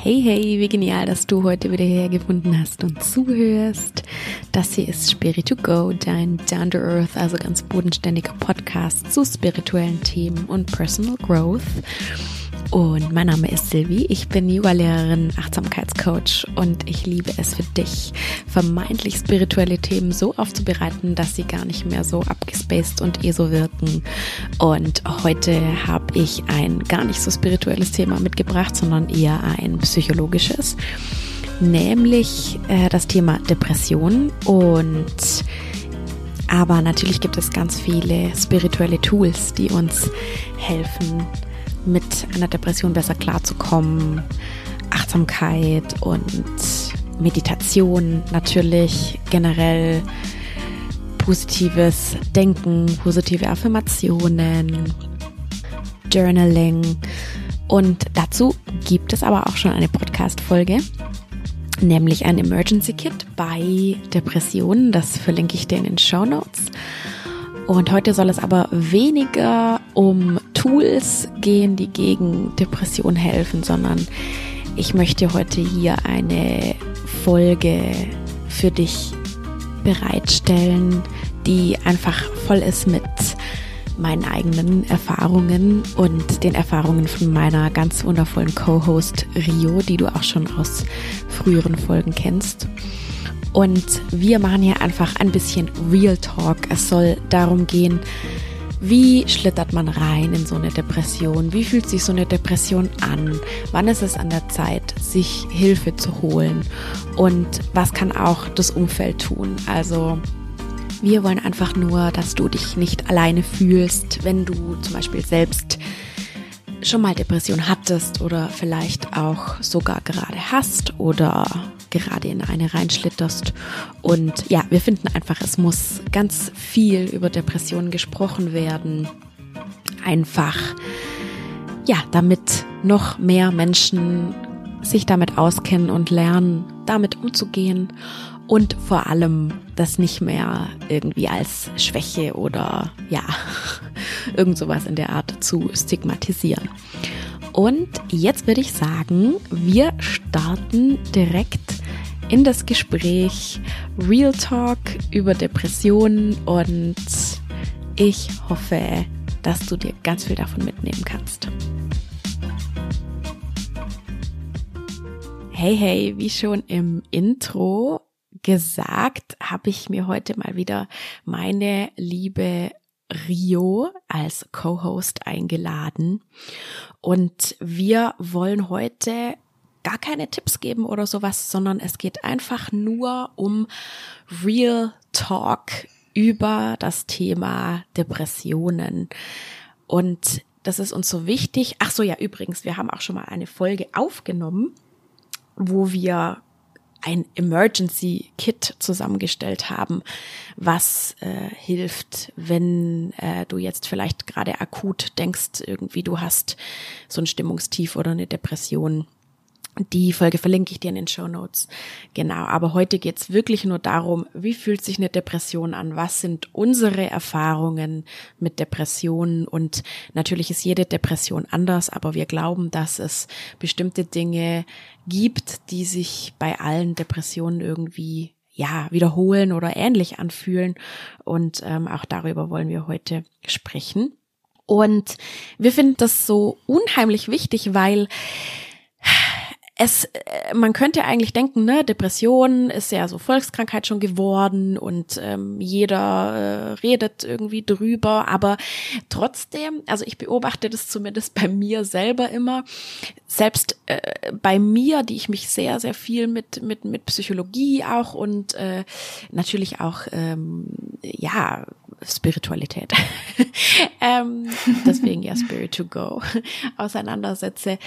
Hey, hey, wie genial, dass du heute wieder hergefunden hast und zuhörst. Das hier ist Spirit to Go, dein Down to Earth, also ganz bodenständiger Podcast zu spirituellen Themen und Personal Growth. Und mein Name ist Sylvie, ich bin Yoga-Lehrerin, Achtsamkeitscoach und ich liebe es für dich, vermeintlich spirituelle Themen so aufzubereiten, dass sie gar nicht mehr so abgespaced und ESO wirken. Und heute habe ich ein gar nicht so spirituelles Thema mitgebracht, sondern eher ein psychologisches, nämlich äh, das Thema Depression und aber natürlich gibt es ganz viele spirituelle Tools, die uns helfen, mit einer Depression besser klarzukommen. Achtsamkeit und Meditation natürlich generell positives Denken, positive Affirmationen, Journaling und dazu gibt es aber auch schon eine Podcast-Folge, nämlich ein Emergency Kit bei Depressionen. Das verlinke ich dir in den Show Notes. Und heute soll es aber weniger um Tools gehen, die gegen Depression helfen, sondern ich möchte heute hier eine Folge für dich bereitstellen, die einfach voll ist mit meinen eigenen Erfahrungen und den Erfahrungen von meiner ganz wundervollen Co-Host Rio, die du auch schon aus früheren Folgen kennst. Und wir machen hier einfach ein bisschen Real Talk. Es soll darum gehen, wie schlittert man rein in so eine Depression? Wie fühlt sich so eine Depression an? Wann ist es an der Zeit, sich Hilfe zu holen? Und was kann auch das Umfeld tun? Also wir wollen einfach nur, dass du dich nicht alleine fühlst, wenn du zum Beispiel selbst schon mal Depression hattest oder vielleicht auch sogar gerade hast oder gerade in eine reinschlitterst. Und ja, wir finden einfach, es muss ganz viel über Depressionen gesprochen werden. Einfach, ja, damit noch mehr Menschen sich damit auskennen und lernen, damit umzugehen und vor allem das nicht mehr irgendwie als Schwäche oder ja, irgend sowas in der Art zu stigmatisieren. Und jetzt würde ich sagen, wir starten direkt in das Gespräch Real Talk über Depressionen und ich hoffe, dass du dir ganz viel davon mitnehmen kannst. Hey, hey, wie schon im Intro gesagt, habe ich mir heute mal wieder meine liebe Rio als Co-Host eingeladen. Und wir wollen heute gar keine Tipps geben oder sowas, sondern es geht einfach nur um Real Talk über das Thema Depressionen. Und das ist uns so wichtig. Ach so, ja, übrigens, wir haben auch schon mal eine Folge aufgenommen, wo wir ein Emergency Kit zusammengestellt haben, was äh, hilft, wenn äh, du jetzt vielleicht gerade akut denkst, irgendwie du hast so ein Stimmungstief oder eine Depression die Folge verlinke ich dir in den Show Notes. Genau, aber heute geht's wirklich nur darum, wie fühlt sich eine Depression an? Was sind unsere Erfahrungen mit Depressionen? Und natürlich ist jede Depression anders, aber wir glauben, dass es bestimmte Dinge gibt, die sich bei allen Depressionen irgendwie ja wiederholen oder ähnlich anfühlen. Und ähm, auch darüber wollen wir heute sprechen. Und wir finden das so unheimlich wichtig, weil es, äh, man könnte eigentlich denken, ne, Depression ist ja so Volkskrankheit schon geworden und ähm, jeder äh, redet irgendwie drüber, aber trotzdem, also ich beobachte das zumindest bei mir selber immer, selbst äh, bei mir, die ich mich sehr, sehr viel mit, mit, mit Psychologie auch und äh, natürlich auch, ähm, ja, Spiritualität, ähm, deswegen ja Spirit to Go, auseinandersetze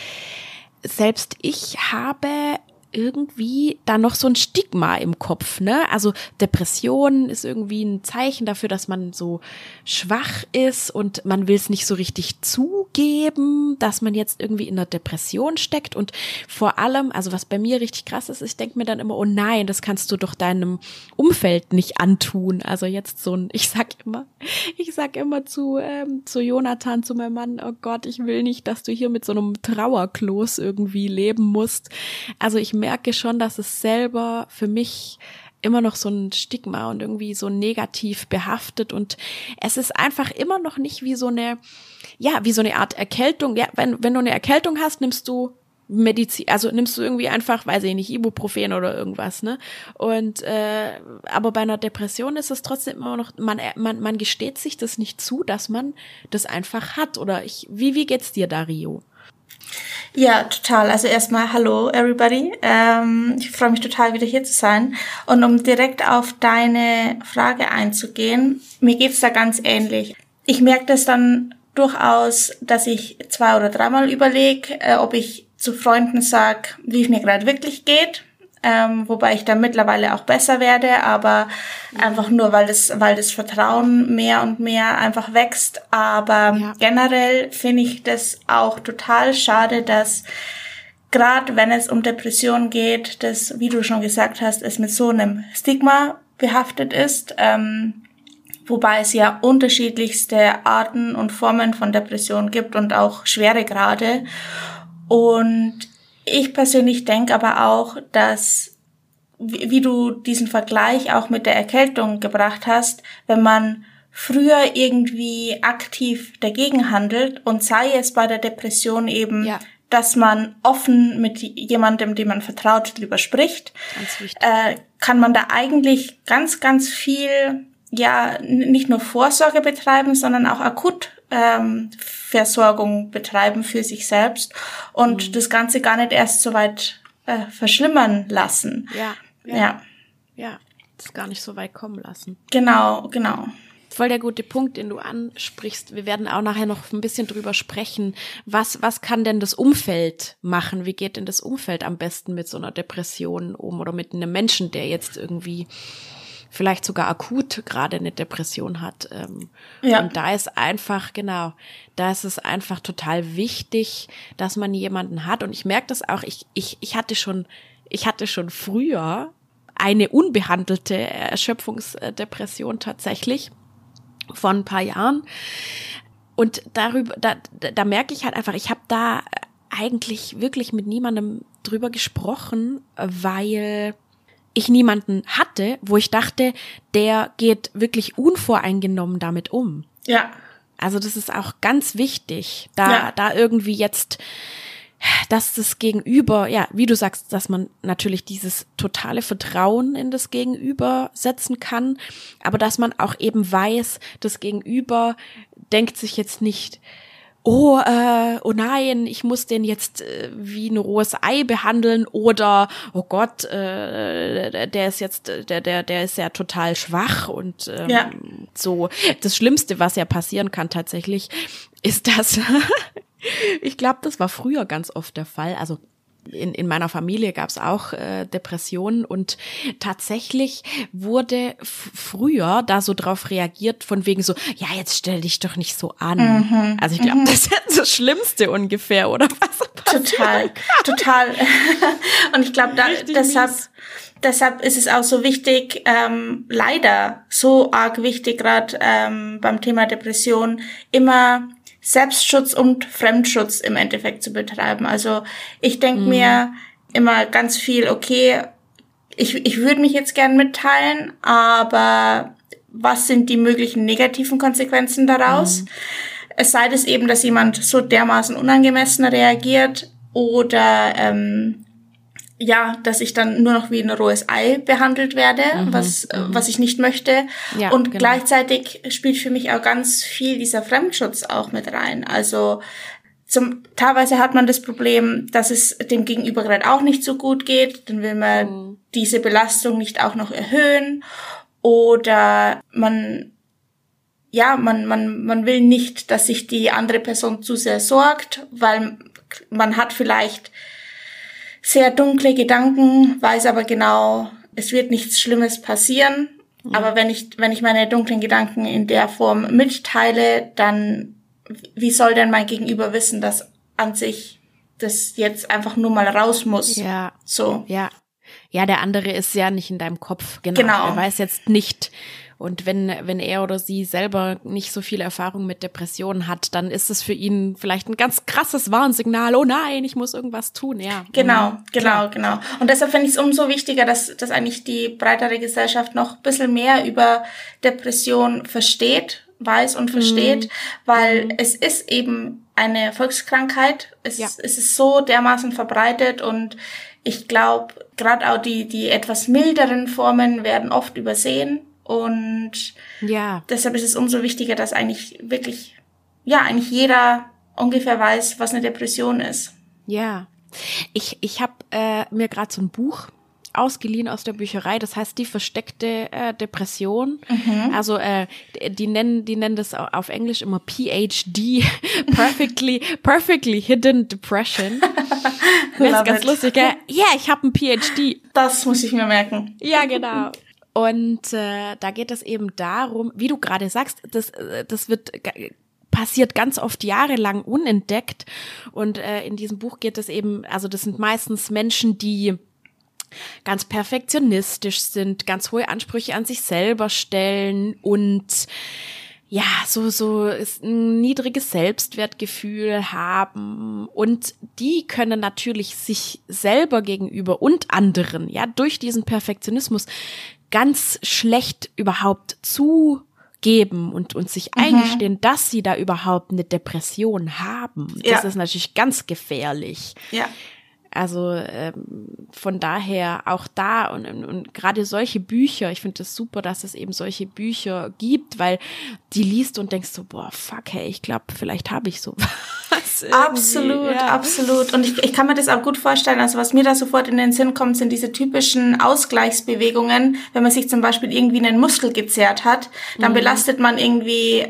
selbst ich habe irgendwie da noch so ein Stigma im Kopf, ne? Also Depression ist irgendwie ein Zeichen dafür, dass man so schwach ist und man will es nicht so richtig zugeben, dass man jetzt irgendwie in einer Depression steckt und vor allem, also was bei mir richtig krass ist, ich denke mir dann immer, oh nein, das kannst du doch deinem Umfeld nicht antun. Also jetzt so ein, ich sag immer, ich sag immer zu ähm, zu Jonathan, zu meinem Mann, oh Gott, ich will nicht, dass du hier mit so einem Trauerklos irgendwie leben musst. Also ich merke schon, dass es selber für mich immer noch so ein Stigma und irgendwie so negativ behaftet und es ist einfach immer noch nicht wie so eine, ja, wie so eine Art Erkältung. Ja, wenn, wenn du eine Erkältung hast, nimmst du Medizin, also nimmst du irgendwie einfach, weiß ich nicht, Ibuprofen oder irgendwas, ne? Und äh, aber bei einer Depression ist es trotzdem immer noch, man, man, man gesteht sich das nicht zu, dass man das einfach hat. Oder ich, wie, wie geht's dir, Dario? Ja, total. Also erstmal hallo everybody. Ähm, ich freue mich total wieder hier zu sein. Und um direkt auf deine Frage einzugehen, mir geht's da ganz ähnlich. Ich merke das dann durchaus, dass ich zwei oder dreimal überlege, äh, ob ich zu Freunden sag, wie es mir gerade wirklich geht ähm, wobei ich da mittlerweile auch besser werde, aber einfach nur, weil das, weil das Vertrauen mehr und mehr einfach wächst. Aber ja. generell finde ich das auch total schade, dass gerade wenn es um Depressionen geht, das, wie du schon gesagt hast, es mit so einem Stigma behaftet ist. Ähm, wobei es ja unterschiedlichste Arten und Formen von Depressionen gibt und auch schwere Grade. Und ich persönlich denke aber auch, dass, wie, du diesen Vergleich auch mit der Erkältung gebracht hast, wenn man früher irgendwie aktiv dagegen handelt und sei es bei der Depression eben, ja. dass man offen mit jemandem, dem man vertraut, drüber spricht, äh, kann man da eigentlich ganz, ganz viel, ja, nicht nur Vorsorge betreiben, sondern auch akut ähm, Versorgung betreiben für sich selbst und mhm. das Ganze gar nicht erst so weit äh, verschlimmern lassen. Ja, ja. Ja. Ja, das gar nicht so weit kommen lassen. Genau, genau. Voll der gute Punkt, den du ansprichst. Wir werden auch nachher noch ein bisschen drüber sprechen. Was, was kann denn das Umfeld machen? Wie geht denn das Umfeld am besten mit so einer Depression um oder mit einem Menschen, der jetzt irgendwie vielleicht sogar akut gerade eine Depression hat. Ähm, ja. Und da ist einfach, genau, da ist es einfach total wichtig, dass man jemanden hat. Und ich merke das auch, ich, ich, ich hatte schon, ich hatte schon früher eine unbehandelte Erschöpfungsdepression tatsächlich vor ein paar Jahren. Und darüber, da, da merke ich halt einfach, ich habe da eigentlich wirklich mit niemandem drüber gesprochen, weil ich niemanden hatte, wo ich dachte, der geht wirklich unvoreingenommen damit um. Ja. Also das ist auch ganz wichtig, da, ja. da irgendwie jetzt, dass das Gegenüber, ja, wie du sagst, dass man natürlich dieses totale Vertrauen in das Gegenüber setzen kann, aber dass man auch eben weiß, das Gegenüber denkt sich jetzt nicht, oh, äh, oh nein, ich muss den jetzt äh, wie ein rohes Ei behandeln oder oh Gott, äh, der ist jetzt, der, der, der ist ja total schwach und ähm, ja. so. Das Schlimmste, was ja passieren kann tatsächlich, ist das. ich glaube, das war früher ganz oft der Fall. Also in, in meiner Familie gab es auch äh, Depressionen und tatsächlich wurde früher da so drauf reagiert von wegen so, ja, jetzt stell dich doch nicht so an. Mhm, also ich glaube, mhm. das ist das Schlimmste ungefähr, oder was? Total, total. und ich glaube, da, deshalb, deshalb ist es auch so wichtig, ähm, leider so arg wichtig, gerade ähm, beim Thema Depression, immer Selbstschutz und Fremdschutz im Endeffekt zu betreiben. Also ich denke mhm. mir immer ganz viel, okay, ich, ich würde mich jetzt gern mitteilen, aber was sind die möglichen negativen Konsequenzen daraus? Mhm. Es sei es eben, dass jemand so dermaßen unangemessen reagiert oder ähm, ja, dass ich dann nur noch wie ein rohes Ei behandelt werde, mhm, was, mhm. was ich nicht möchte. Ja, und genau. gleichzeitig spielt für mich auch ganz viel dieser Fremdschutz auch mit rein. Also zum, teilweise hat man das Problem, dass es dem Gegenüber gerade auch nicht so gut geht. Dann will man mhm. diese Belastung nicht auch noch erhöhen. Oder man, ja, man, man, man will nicht, dass sich die andere Person zu sehr sorgt, weil man hat vielleicht sehr dunkle Gedanken, weiß aber genau, es wird nichts Schlimmes passieren. Mhm. Aber wenn ich, wenn ich meine dunklen Gedanken in der Form mitteile, dann wie soll denn mein Gegenüber wissen, dass an sich das jetzt einfach nur mal raus muss? Ja. So. Ja. Ja, der andere ist ja nicht in deinem Kopf. Genau. genau. Er weiß jetzt nicht, und wenn, wenn er oder sie selber nicht so viel Erfahrung mit Depressionen hat, dann ist es für ihn vielleicht ein ganz krasses Warnsignal. Oh nein, ich muss irgendwas tun, ja. Genau, mhm. genau, genau. Und deshalb finde ich es umso wichtiger, dass, dass eigentlich die breitere Gesellschaft noch ein bisschen mehr über Depression versteht, weiß und versteht, mhm. weil mhm. es ist eben eine Volkskrankheit. Es, ja. es ist so dermaßen verbreitet und ich glaube, gerade auch die, die etwas milderen Formen werden oft übersehen und ja. deshalb ist es umso wichtiger, dass eigentlich wirklich, ja, eigentlich jeder ungefähr weiß, was eine Depression ist. Ja. Ich, ich habe äh, mir gerade so ein Buch ausgeliehen aus der Bücherei. Das heißt die versteckte äh, Depression. Mhm. Also äh, die nennen die nennen das auf Englisch immer PhD, perfectly perfectly hidden depression. das ist ganz it. lustig. Ja, yeah, ich habe ein PhD. Das muss ich mir merken. Ja, genau. Und äh, da geht es eben darum, wie du gerade sagst, das, äh, das wird passiert ganz oft jahrelang unentdeckt. Und äh, in diesem Buch geht es eben, also das sind meistens Menschen, die ganz perfektionistisch sind, ganz hohe Ansprüche an sich selber stellen und ja, so, so ist ein niedriges Selbstwertgefühl haben und die können natürlich sich selber gegenüber und anderen, ja, durch diesen Perfektionismus ganz schlecht überhaupt zugeben und, und sich mhm. eingestehen, dass sie da überhaupt eine Depression haben. Das ja. ist natürlich ganz gefährlich. Ja. Also ähm, von daher auch da und, und, und gerade solche Bücher, ich finde es das super, dass es eben solche Bücher gibt, weil die liest und denkst so, boah, fuck, hey, ich glaube, vielleicht habe ich sowas. absolut, ja. absolut. Und ich, ich kann mir das auch gut vorstellen. Also was mir da sofort in den Sinn kommt, sind diese typischen Ausgleichsbewegungen. Wenn man sich zum Beispiel irgendwie einen Muskel gezerrt hat, dann mhm. belastet man irgendwie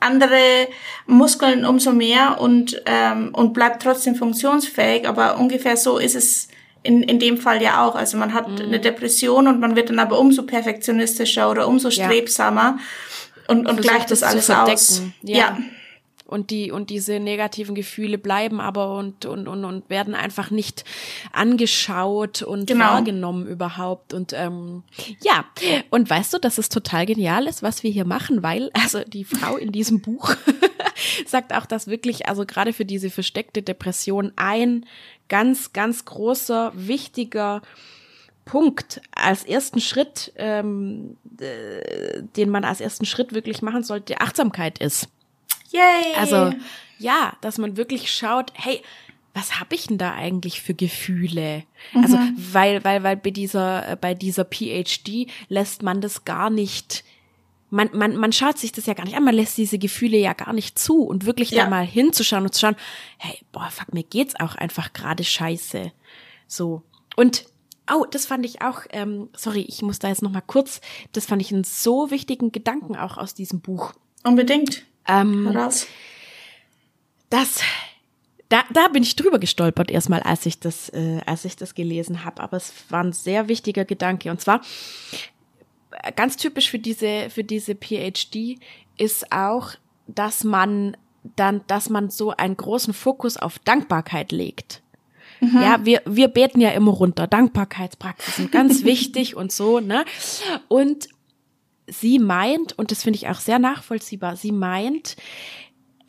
andere Muskeln umso mehr und, ähm, und bleibt trotzdem funktionsfähig. Aber ungefähr so ist es in, in dem Fall ja auch. Also man hat mhm. eine Depression und man wird dann aber umso perfektionistischer oder umso strebsamer ja. und, und gleicht das alles aus. Ja. ja und die und diese negativen Gefühle bleiben aber und und und, und werden einfach nicht angeschaut und genau. wahrgenommen überhaupt und ähm, ja und weißt du, dass es total genial ist, was wir hier machen, weil also die Frau in diesem Buch sagt auch, dass wirklich also gerade für diese versteckte Depression ein ganz ganz großer wichtiger Punkt als ersten Schritt, ähm, äh, den man als ersten Schritt wirklich machen sollte, Achtsamkeit ist. Yay! Also ja, dass man wirklich schaut, hey, was habe ich denn da eigentlich für Gefühle? Mhm. Also weil weil weil bei dieser bei dieser PhD lässt man das gar nicht man, man, man schaut sich das ja gar nicht an, man lässt diese Gefühle ja gar nicht zu und wirklich ja. da mal hinzuschauen und zu schauen, hey, boah, fuck, mir geht's auch einfach gerade scheiße. So. Und Oh, das fand ich auch, ähm, sorry, ich muss da jetzt noch mal kurz, das fand ich einen so wichtigen Gedanken auch aus diesem Buch. Unbedingt. Ähm, Das, da, da bin ich drüber gestolpert erstmal, als ich das, äh, als ich das gelesen habe. Aber es war ein sehr wichtiger Gedanke. Und zwar ganz typisch für diese, für diese PhD ist auch, dass man dann, dass man so einen großen Fokus auf Dankbarkeit legt. Mhm. Ja, wir, wir beten ja immer runter. Dankbarkeitspraxis sind ganz wichtig und so, ne? Und sie meint, und das finde ich auch sehr nachvollziehbar, sie meint,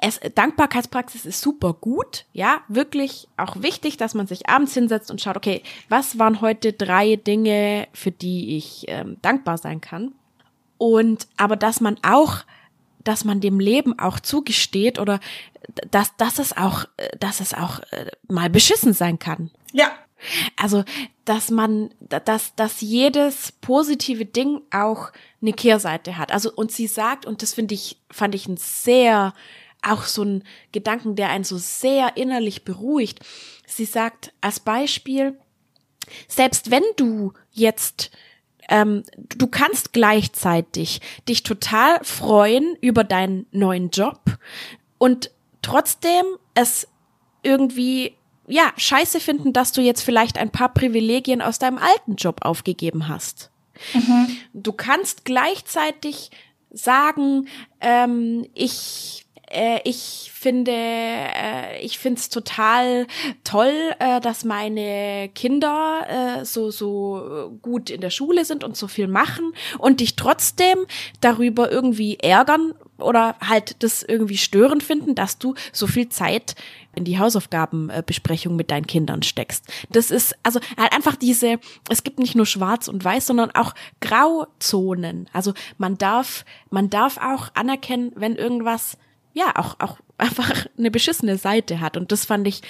es, Dankbarkeitspraxis ist super gut, ja, wirklich auch wichtig, dass man sich abends hinsetzt und schaut, okay, was waren heute drei Dinge, für die ich ähm, dankbar sein kann? Und aber dass man auch, dass man dem Leben auch zugesteht oder dass, dass es auch, dass es auch äh, mal beschissen sein kann. Ja, also, dass man, dass, dass jedes positive Ding auch eine Kehrseite hat. Also, und sie sagt, und das finde ich, fand ich ein sehr, auch so ein Gedanken, der einen so sehr innerlich beruhigt. Sie sagt als Beispiel, selbst wenn du jetzt ähm, du kannst gleichzeitig dich total freuen über deinen neuen Job und trotzdem es irgendwie ja, scheiße finden, dass du jetzt vielleicht ein paar Privilegien aus deinem alten Job aufgegeben hast. Mhm. Du kannst gleichzeitig sagen, ähm, ich äh, ich finde, äh, ich finde es total toll, äh, dass meine Kinder so so gut in der Schule sind und so viel machen und dich trotzdem darüber irgendwie ärgern oder halt das irgendwie störend finden, dass du so viel Zeit in die Hausaufgabenbesprechung mit deinen Kindern steckst. Das ist also halt einfach diese, es gibt nicht nur schwarz und weiß, sondern auch Grauzonen. Also man darf, man darf auch anerkennen, wenn irgendwas ja auch auch einfach eine beschissene Seite hat und das fand ich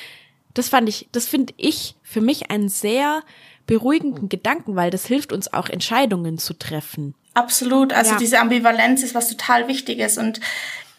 das fand ich das finde ich für mich einen sehr beruhigenden Gedanken, weil das hilft uns auch Entscheidungen zu treffen. Absolut, also ja. diese Ambivalenz ist was total wichtiges und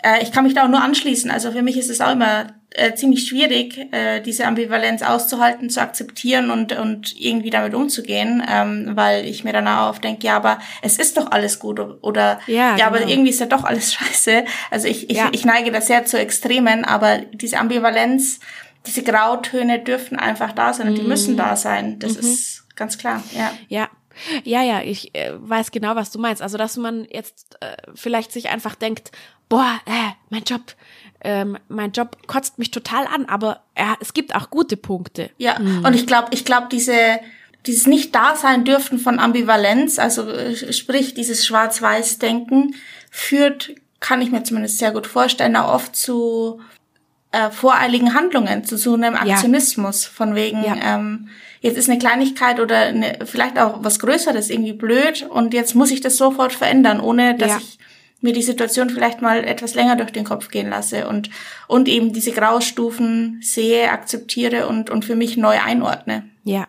äh, ich kann mich da auch nur anschließen. Also für mich ist es auch immer äh, ziemlich schwierig, äh, diese Ambivalenz auszuhalten, zu akzeptieren und, und irgendwie damit umzugehen, ähm, weil ich mir dann auch oft denke, ja, aber es ist doch alles gut oder ja, ja genau. aber irgendwie ist ja doch alles scheiße. Also ich, ich, ja. ich neige da sehr zu Extremen, aber diese Ambivalenz, diese Grautöne dürfen einfach da sein und die müssen mhm. da sein. Das mhm. ist ganz klar, ja. Ja, ja, ja, ich äh, weiß genau, was du meinst. Also, dass man jetzt äh, vielleicht sich einfach denkt, boah, äh, mein Job, ähm, mein Job kotzt mich total an, aber äh, es gibt auch gute Punkte. Ja, mhm. und ich glaube, ich glaube, diese dieses nicht da sein dürfen von Ambivalenz, also äh, sprich dieses Schwarz-Weiß-Denken, führt, kann ich mir zumindest sehr gut vorstellen, auch oft zu äh, voreiligen Handlungen, zu so einem Aktionismus ja. von wegen, ja. ähm, jetzt ist eine Kleinigkeit oder eine, vielleicht auch was Größeres irgendwie blöd und jetzt muss ich das sofort verändern, ohne dass ja. ich mir die Situation vielleicht mal etwas länger durch den Kopf gehen lasse und, und eben diese Graustufen sehe, akzeptiere und, und für mich neu einordne. Ja.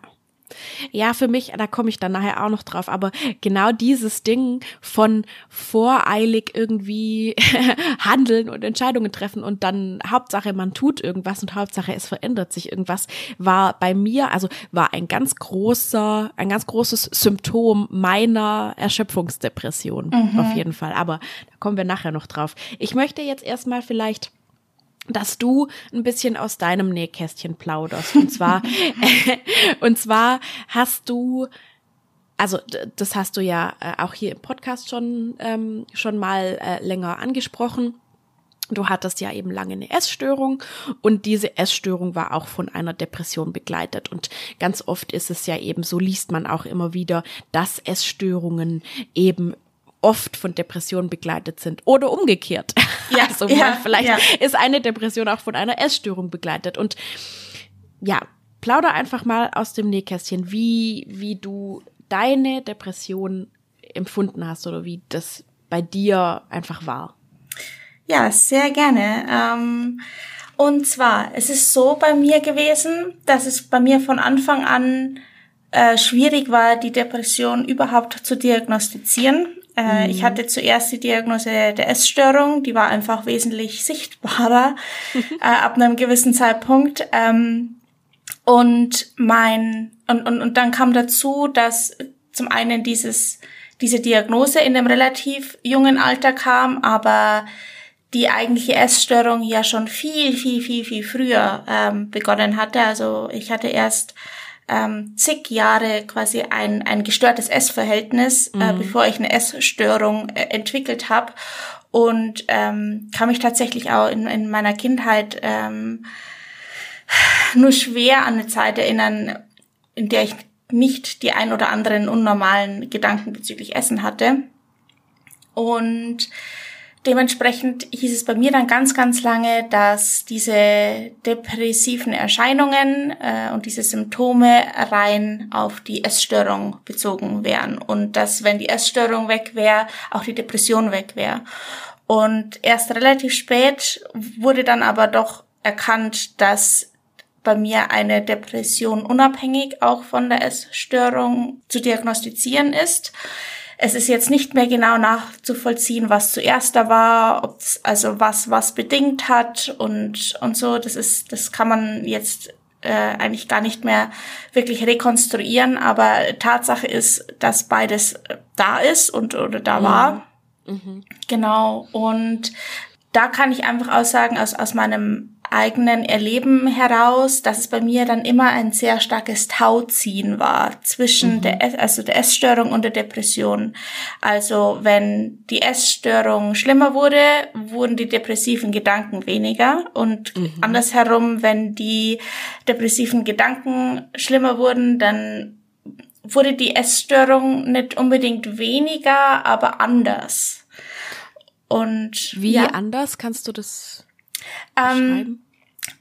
Ja, für mich, da komme ich dann nachher auch noch drauf, aber genau dieses Ding von voreilig irgendwie handeln und Entscheidungen treffen und dann Hauptsache man tut irgendwas und Hauptsache es verändert sich irgendwas, war bei mir, also war ein ganz großer, ein ganz großes Symptom meiner Erschöpfungsdepression, mhm. auf jeden Fall. Aber da kommen wir nachher noch drauf. Ich möchte jetzt erstmal vielleicht dass du ein bisschen aus deinem Nähkästchen plauderst. Und zwar, und zwar hast du, also das hast du ja äh, auch hier im Podcast schon, ähm, schon mal äh, länger angesprochen. Du hattest ja eben lange eine Essstörung und diese Essstörung war auch von einer Depression begleitet. Und ganz oft ist es ja eben, so liest man auch immer wieder, dass Essstörungen eben oft von Depressionen begleitet sind oder umgekehrt. Ja, also ja, vielleicht ja. ist eine Depression auch von einer Essstörung begleitet. Und ja, plauder einfach mal aus dem Nähkästchen, wie, wie du deine Depression empfunden hast oder wie das bei dir einfach war. Ja, sehr gerne. Ähm, und zwar, es ist so bei mir gewesen, dass es bei mir von Anfang an äh, schwierig war, die Depression überhaupt zu diagnostizieren. Äh, mhm. Ich hatte zuerst die Diagnose der Essstörung, die war einfach wesentlich sichtbarer äh, ab einem gewissen Zeitpunkt. Ähm, und mein und, und, und dann kam dazu, dass zum einen dieses diese Diagnose in einem relativ jungen Alter kam, aber die eigentliche Essstörung ja schon viel, viel, viel, viel früher ähm, begonnen hatte. Also ich hatte erst ähm, zig Jahre quasi ein, ein gestörtes Essverhältnis, äh, mhm. äh, bevor ich eine Essstörung äh, entwickelt habe. Und ähm, kann mich tatsächlich auch in, in meiner Kindheit ähm, nur schwer an eine Zeit erinnern, in der ich nicht die ein oder anderen unnormalen Gedanken bezüglich Essen hatte. Und Dementsprechend hieß es bei mir dann ganz, ganz lange, dass diese depressiven Erscheinungen äh, und diese Symptome rein auf die Essstörung bezogen wären und dass, wenn die Essstörung weg wäre, auch die Depression weg wäre. Und erst relativ spät wurde dann aber doch erkannt, dass bei mir eine Depression unabhängig auch von der Essstörung zu diagnostizieren ist. Es ist jetzt nicht mehr genau nachzuvollziehen, was zuerst da war, ob also was was bedingt hat und und so. Das ist, das kann man jetzt äh, eigentlich gar nicht mehr wirklich rekonstruieren. Aber Tatsache ist, dass beides da ist und oder da mhm. war. Mhm. Genau. Und da kann ich einfach aussagen aus aus meinem eigenen Erleben heraus, dass es bei mir dann immer ein sehr starkes Tauziehen war zwischen mhm. der, also der Essstörung und der Depression. Also wenn die Essstörung schlimmer wurde, wurden die depressiven Gedanken weniger und mhm. andersherum, wenn die depressiven Gedanken schlimmer wurden, dann wurde die Essstörung nicht unbedingt weniger, aber anders. Und wie ja, anders kannst du das ähm,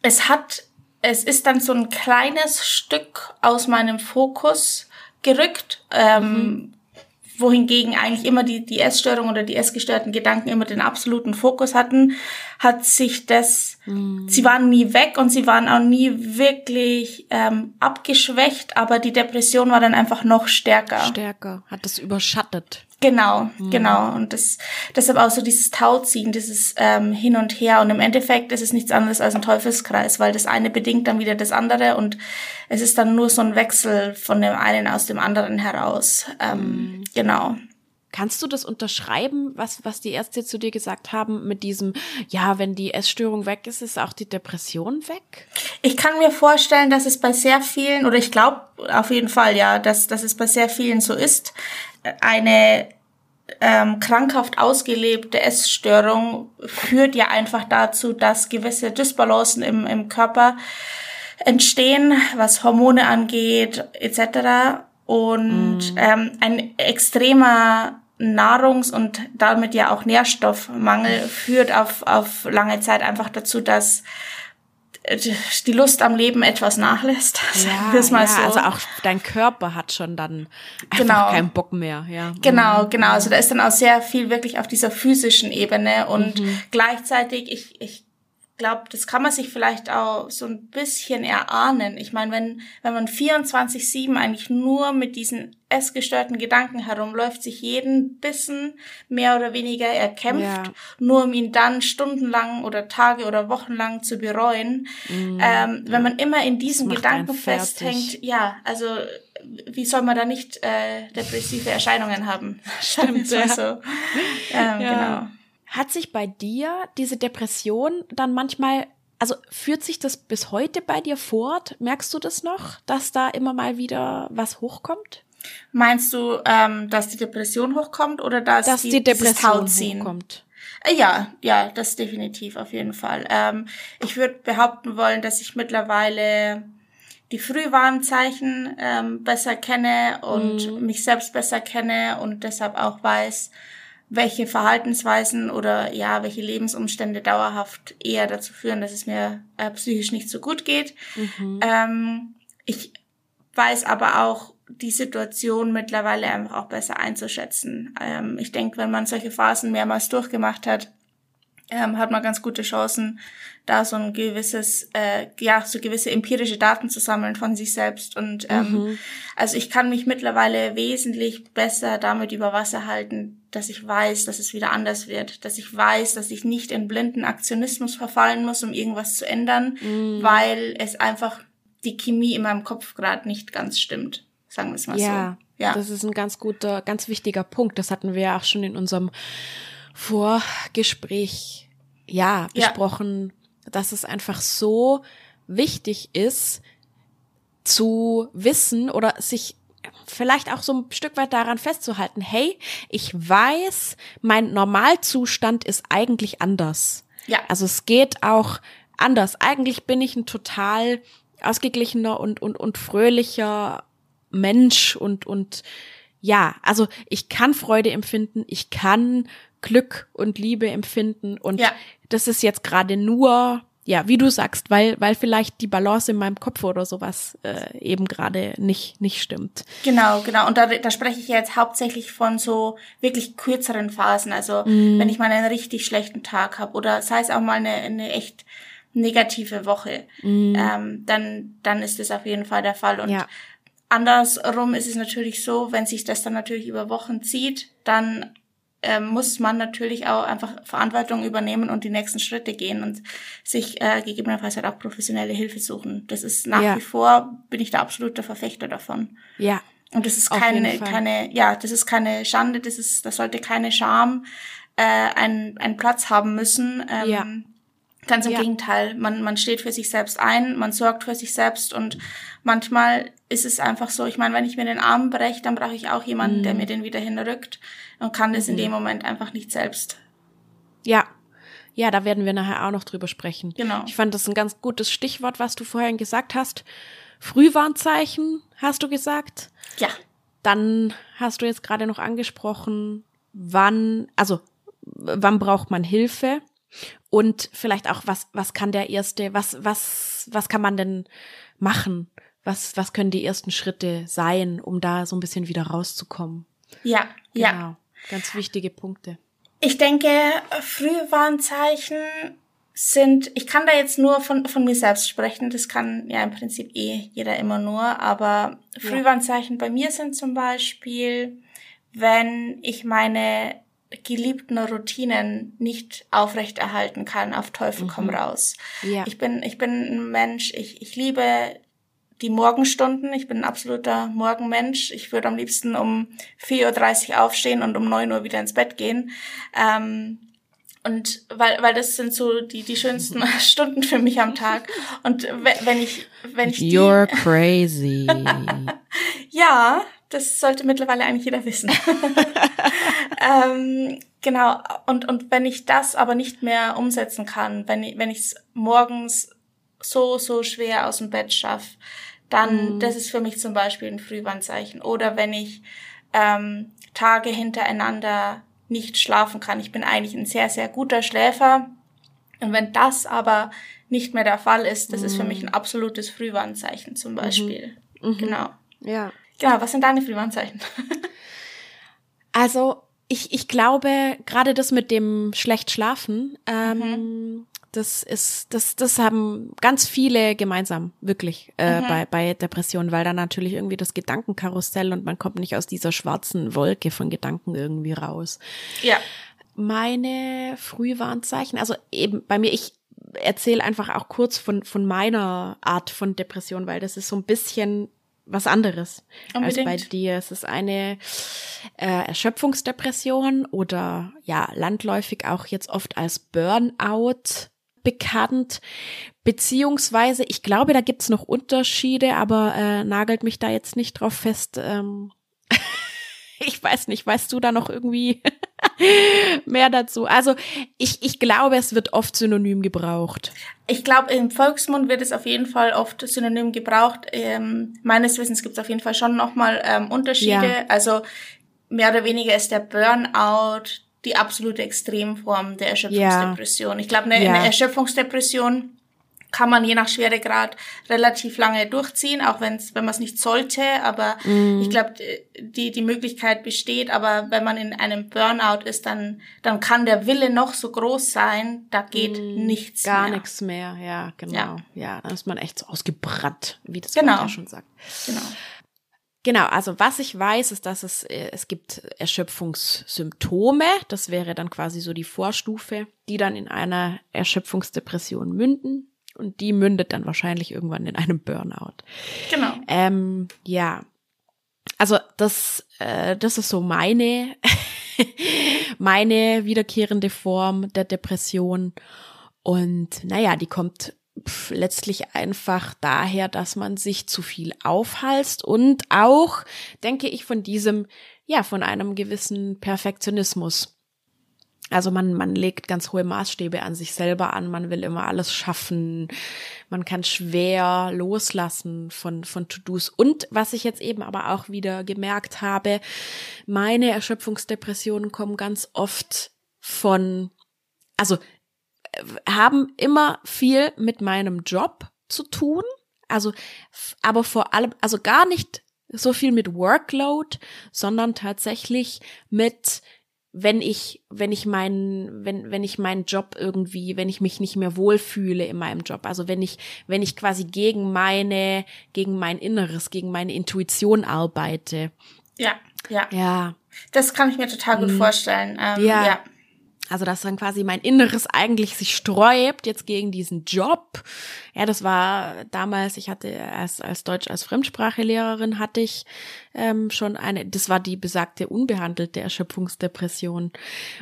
es hat, es ist dann so ein kleines Stück aus meinem Fokus gerückt, ähm, mhm. wohingegen eigentlich immer die, die Essstörung oder die essgestörten Gedanken immer den absoluten Fokus hatten, hat sich das, mhm. sie waren nie weg und sie waren auch nie wirklich ähm, abgeschwächt, aber die Depression war dann einfach noch stärker. Stärker, hat das überschattet. Genau, mhm. genau. Und das, deshalb auch so dieses Tauziehen, dieses ähm, Hin und Her. Und im Endeffekt ist es nichts anderes als ein Teufelskreis, weil das eine bedingt dann wieder das andere und es ist dann nur so ein Wechsel von dem einen aus dem anderen heraus. Ähm, mhm. Genau. Kannst du das unterschreiben, was, was die Ärzte zu dir gesagt haben mit diesem, ja, wenn die Essstörung weg ist, ist auch die Depression weg? Ich kann mir vorstellen, dass es bei sehr vielen, oder ich glaube auf jeden Fall, ja, dass, dass es bei sehr vielen so ist, eine ähm, krankhaft ausgelebte Essstörung führt ja einfach dazu, dass gewisse Dysbalancen im, im Körper entstehen, was Hormone angeht, etc. Und mm. ähm, ein extremer Nahrungs- und damit ja auch Nährstoffmangel führt auf, auf lange Zeit einfach dazu, dass die Lust am Leben etwas nachlässt. Ja, ja, so. also auch dein Körper hat schon dann einfach genau. keinen Bock mehr. Ja. Genau, mhm. genau. Also da ist dann auch sehr viel wirklich auf dieser physischen Ebene und mhm. gleichzeitig, ich, ich glaube, das kann man sich vielleicht auch so ein bisschen erahnen. Ich meine, wenn, wenn man 24-7 eigentlich nur mit diesen essgestörten Gedanken herumläuft, sich jeden Bissen mehr oder weniger erkämpft, ja. nur um ihn dann stundenlang oder Tage oder Wochenlang zu bereuen. Mm, ähm, wenn man immer in diesen Gedanken festhängt, ja, also wie soll man da nicht äh, depressive Erscheinungen haben? Stimmt, ja. so. Ähm, ja. Genau. Hat sich bei dir diese Depression dann manchmal, also führt sich das bis heute bei dir fort? Merkst du das noch, dass da immer mal wieder was hochkommt? Meinst du, ähm, dass die Depression hochkommt oder dass, dass die, die Depression hochkommt? Äh, ja, ja, das definitiv auf jeden Fall. Ähm, ich würde behaupten wollen, dass ich mittlerweile die Frühwarnzeichen ähm, besser kenne und mm. mich selbst besser kenne und deshalb auch weiß, welche Verhaltensweisen oder ja, welche Lebensumstände dauerhaft eher dazu führen, dass es mir äh, psychisch nicht so gut geht. Mhm. Ähm, ich weiß aber auch die Situation mittlerweile einfach auch besser einzuschätzen. Ähm, ich denke, wenn man solche Phasen mehrmals durchgemacht hat, ähm, hat man ganz gute Chancen, da so ein gewisses, äh, ja, so gewisse empirische Daten zu sammeln von sich selbst. Und ähm, mhm. also ich kann mich mittlerweile wesentlich besser damit über Wasser halten, dass ich weiß, dass es wieder anders wird, dass ich weiß, dass ich nicht in blinden Aktionismus verfallen muss, um irgendwas zu ändern, mhm. weil es einfach die Chemie in meinem Kopf gerade nicht ganz stimmt. Sagen wir es mal ja, so. Ja, das ist ein ganz guter, ganz wichtiger Punkt. Das hatten wir ja auch schon in unserem Vorgespräch ja besprochen, ja. dass es einfach so wichtig ist zu wissen oder sich vielleicht auch so ein Stück weit daran festzuhalten, hey, ich weiß, mein Normalzustand ist eigentlich anders. Ja. Also es geht auch anders. Eigentlich bin ich ein total ausgeglichener und, und, und fröhlicher Mensch und, und ja, also ich kann Freude empfinden, ich kann Glück und Liebe empfinden und ja. das ist jetzt gerade nur ja, wie du sagst, weil weil vielleicht die Balance in meinem Kopf oder sowas äh, eben gerade nicht nicht stimmt. Genau, genau. Und da, da spreche ich jetzt hauptsächlich von so wirklich kürzeren Phasen. Also mm. wenn ich mal einen richtig schlechten Tag habe oder sei es auch mal eine, eine echt negative Woche, mm. ähm, dann dann ist das auf jeden Fall der Fall. Und ja. andersrum ist es natürlich so, wenn sich das dann natürlich über Wochen zieht, dann ähm, muss man natürlich auch einfach Verantwortung übernehmen und die nächsten Schritte gehen und sich äh, gegebenenfalls halt auch professionelle Hilfe suchen. Das ist nach ja. wie vor, bin ich der absolute Verfechter davon. Ja. Und das ist keine, keine, ja, das ist keine Schande, das ist, das sollte keine Scham äh, einen, einen Platz haben müssen. Ähm, ja. Ganz im ja. Gegenteil, man, man steht für sich selbst ein, man sorgt für sich selbst und manchmal ist es einfach so, ich meine, wenn ich mir den Arm breche, dann brauche ich auch jemanden, mhm. der mir den wieder hinrückt und kann das mhm. in dem Moment einfach nicht selbst. Ja, ja, da werden wir nachher auch noch drüber sprechen. Genau. Ich fand das ein ganz gutes Stichwort, was du vorhin gesagt hast. Frühwarnzeichen, hast du gesagt? Ja. Dann hast du jetzt gerade noch angesprochen, wann, also wann braucht man Hilfe? Und vielleicht auch, was, was kann der erste, was, was, was kann man denn machen? Was, was können die ersten Schritte sein, um da so ein bisschen wieder rauszukommen? Ja, genau. ja. Ganz wichtige Punkte. Ich denke, Frühwarnzeichen sind, ich kann da jetzt nur von, von mir selbst sprechen, das kann ja im Prinzip eh jeder immer nur, aber Frühwarnzeichen bei mir sind zum Beispiel, wenn ich meine geliebten Routinen nicht aufrechterhalten kann, auf Teufel komm mhm. raus. Ja. Ich bin, ich bin ein Mensch, ich, ich liebe die Morgenstunden. Ich bin ein absoluter Morgenmensch. Ich würde am liebsten um 4.30 Uhr aufstehen und um 9 Uhr wieder ins Bett gehen. Ähm, und weil, weil das sind so die, die schönsten Stunden für mich am Tag. Und wenn ich, wenn ich die, You're crazy. ja, das sollte mittlerweile eigentlich jeder wissen. Ähm, genau. Und, und wenn ich das aber nicht mehr umsetzen kann, wenn ich, wenn ich es morgens so, so schwer aus dem Bett schaffe, dann, mhm. das ist für mich zum Beispiel ein Frühwarnzeichen. Oder wenn ich ähm, Tage hintereinander nicht schlafen kann. Ich bin eigentlich ein sehr, sehr guter Schläfer. Und wenn das aber nicht mehr der Fall ist, das mhm. ist für mich ein mhm. absolutes Frühwarnzeichen zum Beispiel. Mhm. Genau. Ja. Genau, was sind deine Frühwarnzeichen? also ich, ich glaube, gerade das mit dem schlecht schlafen, ähm, mhm. das ist, das, das haben ganz viele gemeinsam, wirklich, äh, mhm. bei, bei Depressionen, weil da natürlich irgendwie das Gedankenkarussell und man kommt nicht aus dieser schwarzen Wolke von Gedanken irgendwie raus. Ja. Meine Frühwarnzeichen, also eben bei mir, ich erzähle einfach auch kurz von, von meiner Art von Depression, weil das ist so ein bisschen was anderes Unbedingt. als bei dir. Es ist eine äh, Erschöpfungsdepression oder ja, landläufig auch jetzt oft als Burnout bekannt. Beziehungsweise, ich glaube, da gibt's noch Unterschiede, aber äh, nagelt mich da jetzt nicht drauf fest. Ähm, ich weiß nicht, weißt du da noch irgendwie mehr dazu? Also ich, ich glaube, es wird oft synonym gebraucht. Ich glaube, im Volksmund wird es auf jeden Fall oft synonym gebraucht. Ähm, meines Wissens gibt es auf jeden Fall schon nochmal ähm, Unterschiede. Ja. Also mehr oder weniger ist der Burnout die absolute Extremform der Erschöpfungsdepression. Ja. Ich glaube, eine, ja. eine Erschöpfungsdepression kann man je nach Schweregrad relativ lange durchziehen, auch wenn's, wenn man es nicht sollte. Aber mm. ich glaube, die, die Möglichkeit besteht. Aber wenn man in einem Burnout ist, dann, dann kann der Wille noch so groß sein, da geht mm, nichts gar mehr. Gar nichts mehr, ja, genau. Ja. ja, dann ist man echt so ausgebrannt, wie das genau. schon sagt. Genau. Genau, also was ich weiß, ist, dass es, äh, es gibt Erschöpfungssymptome. Das wäre dann quasi so die Vorstufe, die dann in einer Erschöpfungsdepression münden. Und die mündet dann wahrscheinlich irgendwann in einem Burnout. Genau. Ähm, ja. Also das, äh, das ist so meine, meine wiederkehrende Form der Depression. Und naja, die kommt pf, letztlich einfach daher, dass man sich zu viel aufhalst und auch, denke ich, von diesem, ja, von einem gewissen Perfektionismus also man, man legt ganz hohe Maßstäbe an sich selber an, man will immer alles schaffen, man kann schwer loslassen von, von To-Dos. Und was ich jetzt eben aber auch wieder gemerkt habe, meine Erschöpfungsdepressionen kommen ganz oft von, also äh, haben immer viel mit meinem Job zu tun. Also, aber vor allem, also gar nicht so viel mit Workload, sondern tatsächlich mit wenn ich, wenn ich meinen, wenn, wenn ich meinen Job irgendwie, wenn ich mich nicht mehr wohlfühle in meinem Job, also wenn ich, wenn ich quasi gegen meine, gegen mein Inneres, gegen meine Intuition arbeite. Ja, ja. Ja. Das kann ich mir total gut mhm. vorstellen. Ähm, ja. ja. Also, dass dann quasi mein Inneres eigentlich sich sträubt jetzt gegen diesen Job. Ja, das war damals, ich hatte erst als Deutsch als Fremdsprachelehrerin hatte ich ähm, schon eine, das war die besagte unbehandelte Erschöpfungsdepression.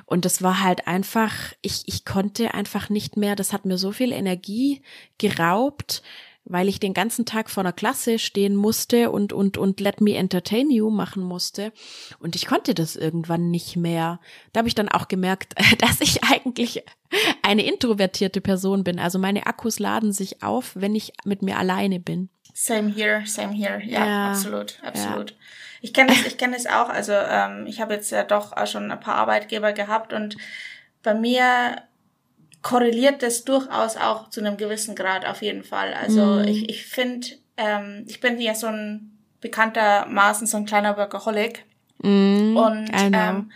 Und das war halt einfach, ich, ich konnte einfach nicht mehr, das hat mir so viel Energie geraubt weil ich den ganzen Tag vor einer Klasse stehen musste und, und, und Let Me Entertain You machen musste. Und ich konnte das irgendwann nicht mehr. Da habe ich dann auch gemerkt, dass ich eigentlich eine introvertierte Person bin. Also meine Akkus laden sich auf, wenn ich mit mir alleine bin. Same here, same here. Ja, ja absolut, absolut. Ja. Ich kenne es, ich kenne es auch. Also ähm, ich habe jetzt ja doch schon ein paar Arbeitgeber gehabt und bei mir korreliert das durchaus auch zu einem gewissen Grad auf jeden Fall. Also mm. ich, ich finde, ähm, ich bin ja so ein bekanntermaßen so ein kleiner Workaholic. Mm, und ähm,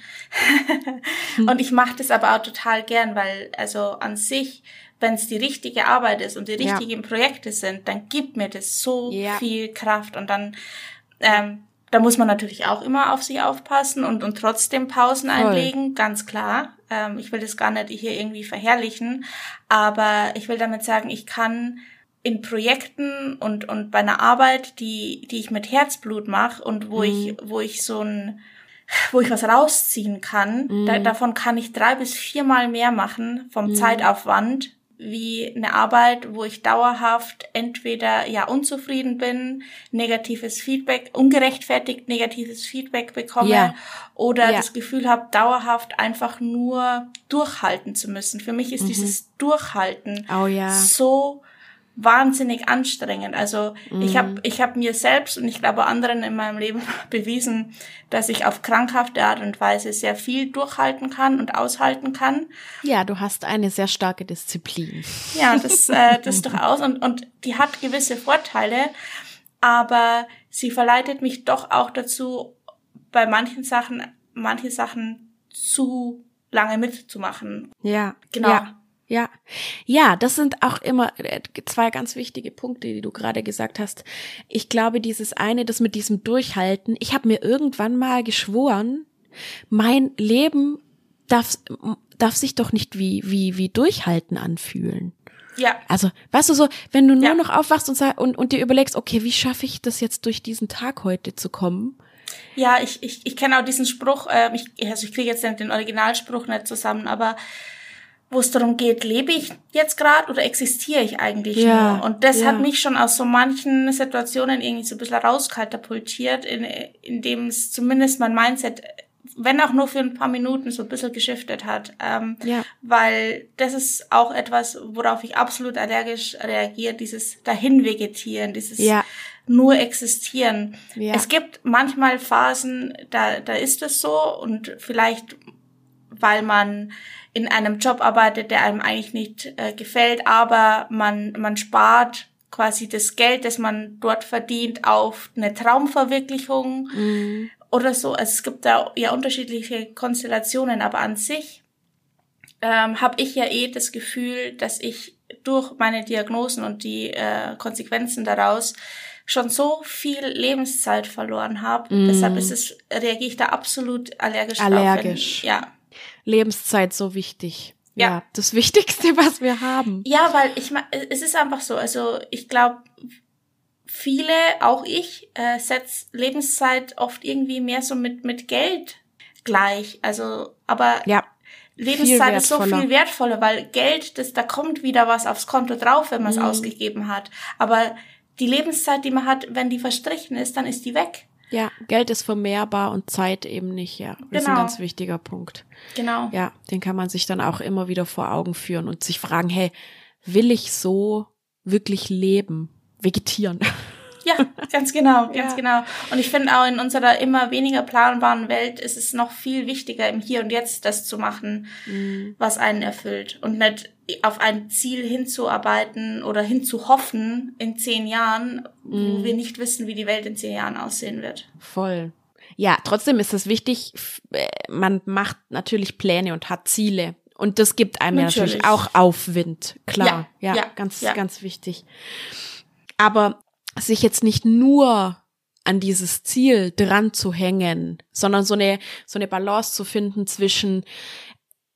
und ich mache das aber auch total gern, weil also an sich, wenn es die richtige Arbeit ist und die richtigen ja. Projekte sind, dann gibt mir das so ja. viel Kraft und dann ähm, da muss man natürlich auch immer auf sich aufpassen und, und trotzdem Pausen Voll. einlegen, ganz klar. Ähm, ich will das gar nicht hier irgendwie verherrlichen, aber ich will damit sagen, ich kann in Projekten und, und bei einer Arbeit, die, die ich mit Herzblut mache und wo mhm. ich, wo ich so ein, wo ich was rausziehen kann, mhm. da, davon kann ich drei bis viermal mehr machen vom mhm. Zeitaufwand, wie eine Arbeit, wo ich dauerhaft entweder ja unzufrieden bin, negatives Feedback, ungerechtfertigt negatives Feedback bekomme ja. oder ja. das Gefühl habe, dauerhaft einfach nur durchhalten zu müssen. Für mich ist mhm. dieses Durchhalten oh, ja. so wahnsinnig anstrengend. Also mhm. ich habe ich hab mir selbst und ich glaube anderen in meinem Leben bewiesen, dass ich auf krankhafte Art und Weise sehr viel durchhalten kann und aushalten kann. Ja, du hast eine sehr starke Disziplin. Ja, das, äh, das durchaus und, und die hat gewisse Vorteile, aber sie verleitet mich doch auch dazu, bei manchen Sachen, manche Sachen zu lange mitzumachen. Ja, genau. Ja. Ja, ja, das sind auch immer äh, zwei ganz wichtige Punkte, die du gerade gesagt hast. Ich glaube, dieses eine, das mit diesem Durchhalten. Ich habe mir irgendwann mal geschworen, mein Leben darf, darf sich doch nicht wie wie wie Durchhalten anfühlen. Ja. Also, weißt du so, wenn du nur ja. noch aufwachst und, und, und dir überlegst, okay, wie schaffe ich das jetzt durch diesen Tag heute zu kommen? Ja, ich, ich, ich kenne auch diesen Spruch, äh, ich, also ich kriege jetzt den Originalspruch nicht zusammen, aber wo es darum geht, lebe ich jetzt gerade oder existiere ich eigentlich ja, nur? Und das ja. hat mich schon aus so manchen Situationen irgendwie so ein bisschen rauskatapultiert, in, in dem es zumindest mein Mindset, wenn auch nur für ein paar Minuten, so ein bisschen geschiftet hat. Ähm, ja. Weil das ist auch etwas, worauf ich absolut allergisch reagiere, dieses Dahinvegetieren, dieses ja. nur existieren. Ja. Es gibt manchmal Phasen, da, da ist es so und vielleicht, weil man in einem Job arbeitet, der einem eigentlich nicht äh, gefällt, aber man, man spart quasi das Geld, das man dort verdient, auf eine Traumverwirklichung mhm. oder so. Also es gibt da ja unterschiedliche Konstellationen, aber an sich ähm, habe ich ja eh das Gefühl, dass ich durch meine Diagnosen und die äh, Konsequenzen daraus schon so viel Lebenszeit verloren habe. Mm. Deshalb ist es, reagiere ich da absolut allergisch, allergisch. drauf. Wenn, ja. Lebenszeit so wichtig. Ja. ja, das Wichtigste, was wir haben. Ja, weil ich meine, es ist einfach so. Also ich glaube, viele, auch ich, äh, setzt Lebenszeit oft irgendwie mehr so mit mit Geld gleich. Also, aber ja, Lebenszeit ist so viel wertvoller, weil Geld, das da kommt wieder was aufs Konto drauf, wenn man es mhm. ausgegeben hat. Aber die Lebenszeit, die man hat, wenn die verstrichen ist, dann ist die weg. Ja, Geld ist vermehrbar und Zeit eben nicht, ja. Das genau. ist ein genau. ganz wichtiger Punkt. Genau. Ja, den kann man sich dann auch immer wieder vor Augen führen und sich fragen, hey, will ich so wirklich leben? Vegetieren. Ja, ganz genau, ganz ja. genau. Und ich finde auch in unserer immer weniger planbaren Welt ist es noch viel wichtiger, im Hier und Jetzt das zu machen, mhm. was einen erfüllt. Und nicht auf ein Ziel hinzuarbeiten oder hinzuhoffen in zehn Jahren, mhm. wo wir nicht wissen, wie die Welt in zehn Jahren aussehen wird. Voll. Ja, trotzdem ist es wichtig, äh, man macht natürlich Pläne und hat Ziele. Und das gibt einem natürlich, natürlich auch Aufwind. Klar, ja, ja, ja ganz, ja. ganz wichtig. Aber sich jetzt nicht nur an dieses Ziel dran zu hängen, sondern so eine, so eine Balance zu finden zwischen,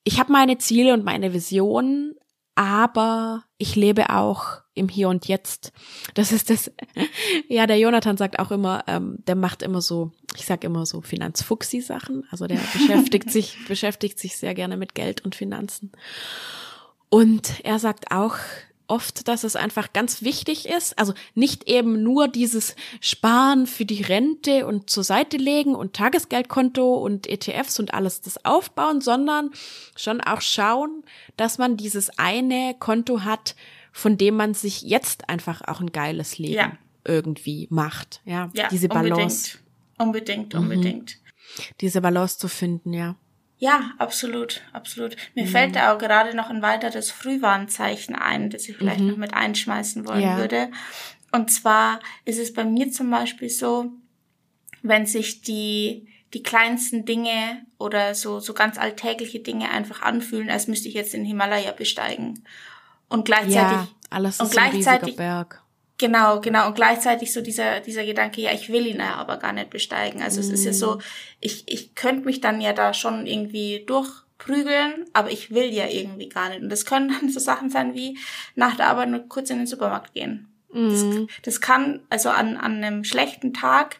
ich habe meine Ziele und meine Visionen, aber ich lebe auch im Hier und Jetzt. Das ist das, ja, der Jonathan sagt auch immer, ähm, der macht immer so, ich sag immer so Finanzfuchsi-Sachen. Also der beschäftigt sich, beschäftigt sich sehr gerne mit Geld und Finanzen. Und er sagt auch, oft, dass es einfach ganz wichtig ist, also nicht eben nur dieses Sparen für die Rente und zur Seite legen und Tagesgeldkonto und ETFs und alles das aufbauen, sondern schon auch schauen, dass man dieses eine Konto hat, von dem man sich jetzt einfach auch ein geiles Leben ja. irgendwie macht. Ja, ja diese Balance. Unbedingt, unbedingt. Mhm. unbedingt. Diese Balance zu finden, ja. Ja, absolut, absolut. Mir mhm. fällt da auch gerade noch ein weiteres Frühwarnzeichen ein, das ich vielleicht mhm. noch mit einschmeißen wollen ja. würde. Und zwar ist es bei mir zum Beispiel so, wenn sich die, die kleinsten Dinge oder so, so ganz alltägliche Dinge einfach anfühlen, als müsste ich jetzt den Himalaya besteigen. Und gleichzeitig, ja, alles ist und gleichzeitig, ein Berg. Genau, genau. Und gleichzeitig so dieser, dieser Gedanke, ja, ich will ihn ja aber gar nicht besteigen. Also mm. es ist ja so, ich, ich könnte mich dann ja da schon irgendwie durchprügeln, aber ich will ja irgendwie gar nicht. Und das können dann so Sachen sein wie nach der Arbeit nur kurz in den Supermarkt gehen. Mm. Das, das kann, also an, an einem schlechten Tag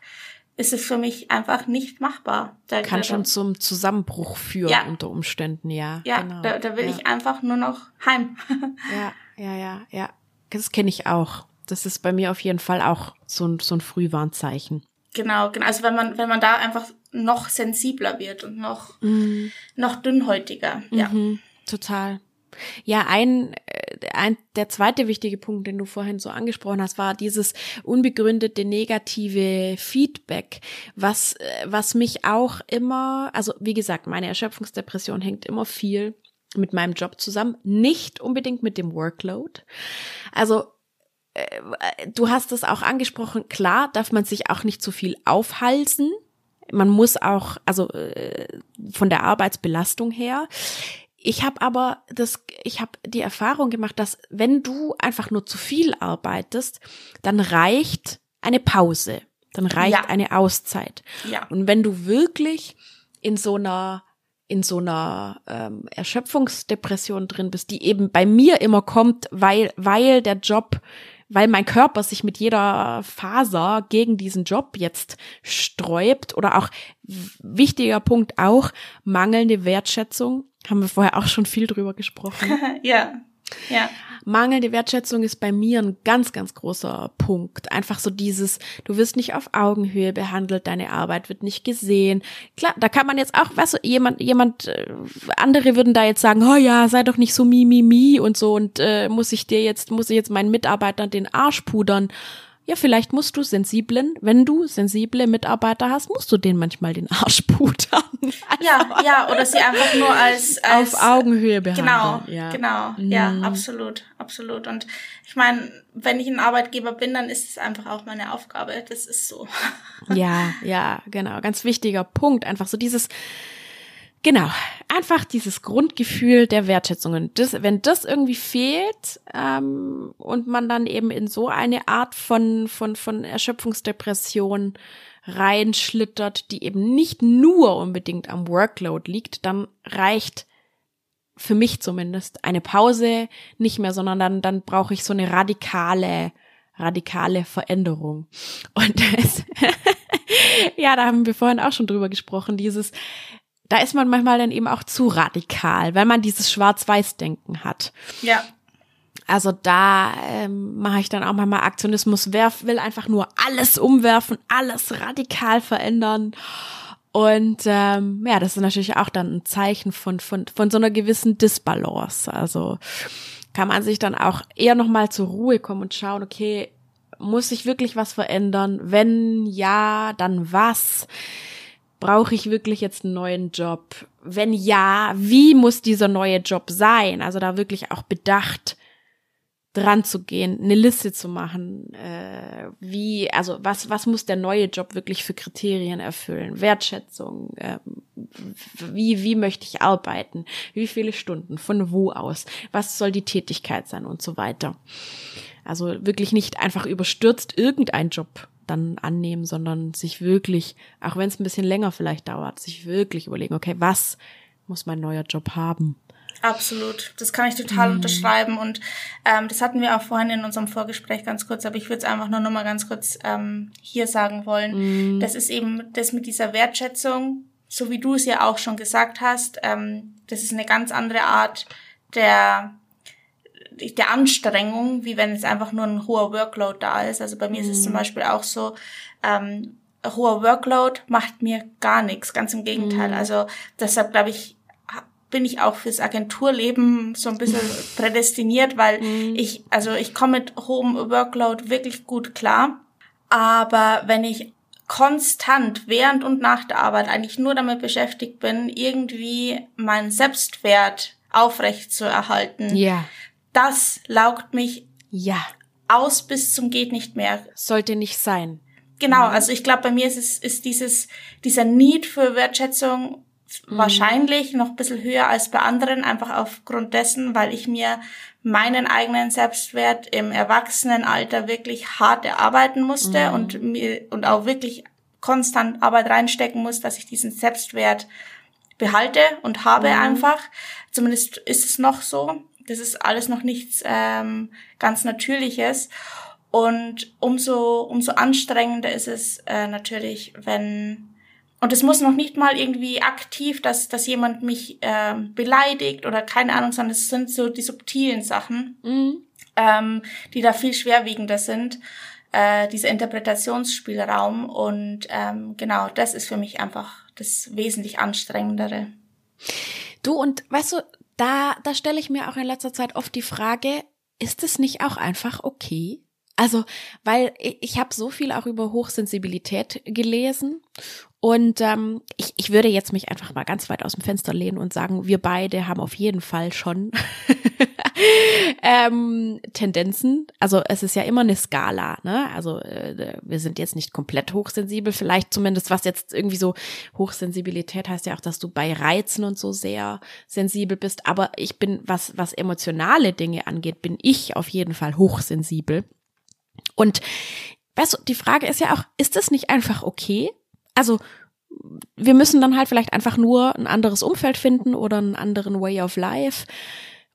ist es für mich einfach nicht machbar. Da, kann da, schon zum Zusammenbruch führen ja. unter Umständen, ja. Ja, genau. da, da will ja. ich einfach nur noch heim. ja, ja, ja, ja. Das kenne ich auch das ist bei mir auf jeden Fall auch so ein, so ein Frühwarnzeichen. Genau, genau. Also wenn man, wenn man da einfach noch sensibler wird und noch, mhm. noch dünnhäutiger, ja. Mhm, total. Ja, ein, äh, ein, der zweite wichtige Punkt, den du vorhin so angesprochen hast, war dieses unbegründete negative Feedback, was, äh, was mich auch immer, also wie gesagt, meine Erschöpfungsdepression hängt immer viel mit meinem Job zusammen, nicht unbedingt mit dem Workload. Also du hast es auch angesprochen, klar darf man sich auch nicht zu viel aufhalsen. Man muss auch, also äh, von der Arbeitsbelastung her. Ich habe aber das, ich habe die Erfahrung gemacht, dass wenn du einfach nur zu viel arbeitest, dann reicht eine Pause, dann reicht ja. eine Auszeit. Ja. Und wenn du wirklich in so einer in so einer ähm, Erschöpfungsdepression drin bist, die eben bei mir immer kommt, weil weil der Job weil mein Körper sich mit jeder Faser gegen diesen Job jetzt sträubt oder auch wichtiger Punkt auch mangelnde Wertschätzung. Haben wir vorher auch schon viel drüber gesprochen. ja. Ja. Mangelnde Wertschätzung ist bei mir ein ganz, ganz großer Punkt. Einfach so dieses, du wirst nicht auf Augenhöhe behandelt, deine Arbeit wird nicht gesehen. Klar, da kann man jetzt auch, weißt du, jemand, jemand, äh, andere würden da jetzt sagen, oh ja, sei doch nicht so mi, mi, mi und so und äh, muss ich dir jetzt, muss ich jetzt meinen Mitarbeitern den Arsch pudern. Ja, vielleicht musst du sensiblen, wenn du sensible Mitarbeiter hast, musst du denen manchmal den Arsch putern. ja, ja, oder sie einfach nur als, als auf Augenhöhe behandeln. Genau, ja. genau, mhm. ja, absolut, absolut. Und ich meine, wenn ich ein Arbeitgeber bin, dann ist es einfach auch meine Aufgabe. Das ist so. ja, ja, genau, ganz wichtiger Punkt. Einfach so dieses Genau, einfach dieses Grundgefühl der Wertschätzung. Und das, wenn das irgendwie fehlt ähm, und man dann eben in so eine Art von, von, von Erschöpfungsdepression reinschlittert, die eben nicht nur unbedingt am Workload liegt, dann reicht für mich zumindest eine Pause nicht mehr, sondern dann, dann brauche ich so eine radikale, radikale Veränderung. Und das, ja, da haben wir vorhin auch schon drüber gesprochen, dieses, da ist man manchmal dann eben auch zu radikal, weil man dieses Schwarz-Weiß-Denken hat. Ja. Also da ähm, mache ich dann auch manchmal Aktionismus, werf, will einfach nur alles umwerfen, alles radikal verändern. Und ähm, ja, das ist natürlich auch dann ein Zeichen von, von, von so einer gewissen Disbalance. Also kann man sich dann auch eher nochmal zur Ruhe kommen und schauen, okay, muss sich wirklich was verändern? Wenn ja, dann was? Brauche ich wirklich jetzt einen neuen Job? Wenn ja, wie muss dieser neue Job sein? Also da wirklich auch bedacht dran zu gehen, eine Liste zu machen, äh, wie, also was, was muss der neue Job wirklich für Kriterien erfüllen? Wertschätzung, äh, wie, wie möchte ich arbeiten? Wie viele Stunden? Von wo aus? Was soll die Tätigkeit sein und so weiter? Also wirklich nicht einfach überstürzt irgendein Job dann annehmen, sondern sich wirklich, auch wenn es ein bisschen länger vielleicht dauert, sich wirklich überlegen, okay, was muss mein neuer Job haben. Absolut, das kann ich total mhm. unterschreiben und ähm, das hatten wir auch vorhin in unserem Vorgespräch ganz kurz, aber ich würde es einfach nur noch mal ganz kurz ähm, hier sagen wollen. Mhm. Das ist eben das mit dieser Wertschätzung, so wie du es ja auch schon gesagt hast. Ähm, das ist eine ganz andere Art der der Anstrengung, wie wenn es einfach nur ein hoher Workload da ist. Also bei mir mhm. ist es zum mhm. Beispiel auch so, ähm, hoher Workload macht mir gar nichts, ganz im Gegenteil. Mhm. Also deshalb glaube ich, bin ich auch fürs Agenturleben so ein bisschen prädestiniert, weil mhm. ich, also ich komme mit hohem Workload wirklich gut klar. Aber wenn ich konstant während und nach der Arbeit eigentlich nur damit beschäftigt bin, irgendwie meinen Selbstwert aufrecht zu erhalten, ja. Das laugt mich ja. aus bis zum geht nicht mehr. Sollte nicht sein. Genau, mhm. also ich glaube, bei mir ist es ist dieses dieser Need für Wertschätzung mhm. wahrscheinlich noch ein bisschen höher als bei anderen, einfach aufgrund dessen, weil ich mir meinen eigenen Selbstwert im Erwachsenenalter wirklich hart erarbeiten musste mhm. und mir und auch wirklich konstant Arbeit reinstecken muss, dass ich diesen Selbstwert behalte und habe mhm. einfach. Zumindest ist es noch so. Das ist alles noch nichts ähm, ganz Natürliches. Und umso, umso anstrengender ist es äh, natürlich, wenn, und es muss noch nicht mal irgendwie aktiv, dass, dass jemand mich äh, beleidigt oder keine Ahnung, sondern es sind so die subtilen Sachen, mhm. ähm, die da viel schwerwiegender sind, äh, dieser Interpretationsspielraum. Und ähm, genau, das ist für mich einfach das wesentlich anstrengendere. Du, und weißt du, da, da stelle ich mir auch in letzter Zeit oft die Frage, ist es nicht auch einfach okay? Also, weil ich habe so viel auch über Hochsensibilität gelesen und ähm, ich, ich würde jetzt mich einfach mal ganz weit aus dem Fenster lehnen und sagen, wir beide haben auf jeden Fall schon ähm, Tendenzen. Also es ist ja immer eine Skala, ne? Also äh, wir sind jetzt nicht komplett hochsensibel, vielleicht zumindest was jetzt irgendwie so Hochsensibilität heißt ja auch, dass du bei Reizen und so sehr sensibel bist. Aber ich bin, was, was emotionale Dinge angeht, bin ich auf jeden Fall hochsensibel. Und weißt du, die Frage ist ja auch, ist das nicht einfach okay? Also wir müssen dann halt vielleicht einfach nur ein anderes Umfeld finden oder einen anderen Way of Life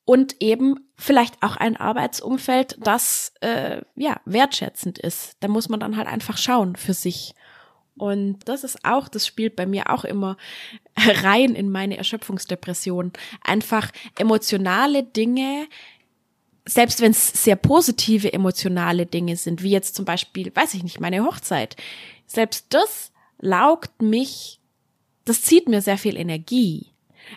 und eben vielleicht auch ein Arbeitsumfeld, das äh, ja wertschätzend ist. Da muss man dann halt einfach schauen für sich. Und das ist auch, das spielt bei mir auch immer rein in meine Erschöpfungsdepression. Einfach emotionale Dinge selbst wenn es sehr positive emotionale Dinge sind, wie jetzt zum Beispiel, weiß ich nicht, meine Hochzeit, selbst das laugt mich, das zieht mir sehr viel Energie.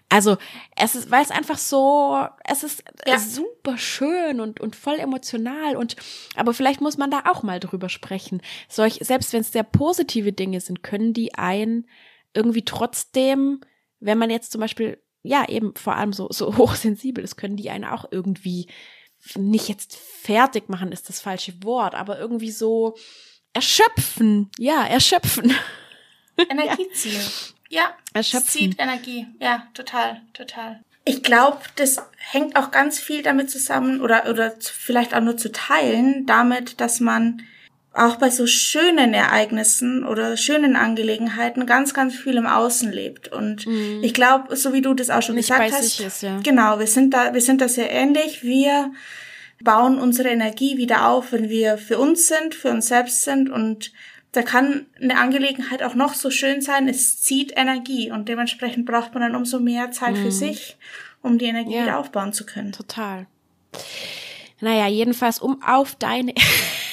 Also es ist, weil es einfach so, es ist ja. super schön und, und voll emotional und aber vielleicht muss man da auch mal drüber sprechen. Solch, selbst wenn es sehr positive Dinge sind, können die einen irgendwie trotzdem, wenn man jetzt zum Beispiel, ja, eben vor allem so, so hochsensibel ist, können die einen auch irgendwie nicht jetzt fertig machen ist das falsche Wort, aber irgendwie so erschöpfen. Ja, erschöpfen. Energie ziehen. Ja, erschöpfen. zieht Energie. Ja, total, total. Ich glaube, das hängt auch ganz viel damit zusammen oder, oder vielleicht auch nur zu teilen, damit, dass man auch bei so schönen Ereignissen oder schönen Angelegenheiten ganz, ganz viel im Außen lebt. Und mhm. ich glaube, so wie du das auch schon Nicht gesagt hast, ist, ja. genau, wir sind da, wir sind da sehr ähnlich. Wir bauen unsere Energie wieder auf, wenn wir für uns sind, für uns selbst sind und da kann eine Angelegenheit auch noch so schön sein, es zieht Energie und dementsprechend braucht man dann umso mehr Zeit mhm. für sich, um die Energie ja. wieder aufbauen zu können. Total. Naja, jedenfalls, um auf deine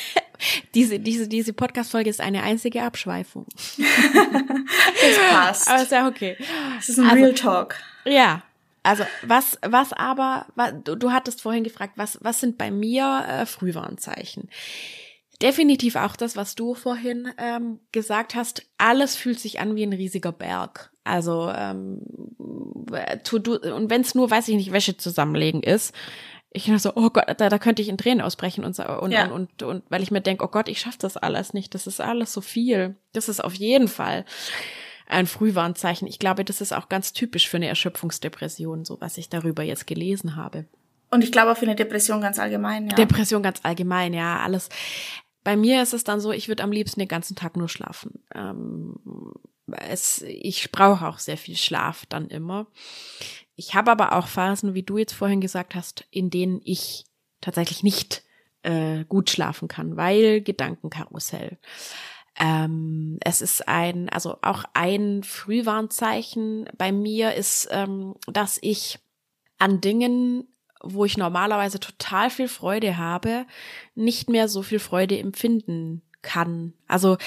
diese, diese, diese Podcast-Folge ist eine einzige Abschweifung. das passt. Aber ist ja okay. Es ist ein also, Real Talk. Ja. Also was, was aber, was, du, du hattest vorhin gefragt, was, was sind bei mir äh, Frühwarnzeichen? Definitiv auch das, was du vorhin ähm, gesagt hast. Alles fühlt sich an wie ein riesiger Berg. Also ähm, tu, du, und wenn es nur, weiß ich nicht, Wäsche zusammenlegen ist, ich dachte so, oh Gott, da, da könnte ich in Tränen ausbrechen und, und, ja. und, und, und weil ich mir denke, oh Gott, ich schaff das alles nicht. Das ist alles so viel. Das ist auf jeden Fall ein Frühwarnzeichen. Ich glaube, das ist auch ganz typisch für eine Erschöpfungsdepression, so was ich darüber jetzt gelesen habe. Und ich glaube auch für eine Depression ganz allgemein, ja. Depression ganz allgemein, ja, alles. Bei mir ist es dann so, ich würde am liebsten den ganzen Tag nur schlafen. Ähm, es, ich brauche auch sehr viel Schlaf dann immer. Ich habe aber auch Phasen, wie du jetzt vorhin gesagt hast, in denen ich tatsächlich nicht äh, gut schlafen kann, weil Gedankenkarussell. Ähm, es ist ein, also auch ein Frühwarnzeichen bei mir ist, ähm, dass ich an Dingen, wo ich normalerweise total viel Freude habe, nicht mehr so viel Freude empfinden kann. Also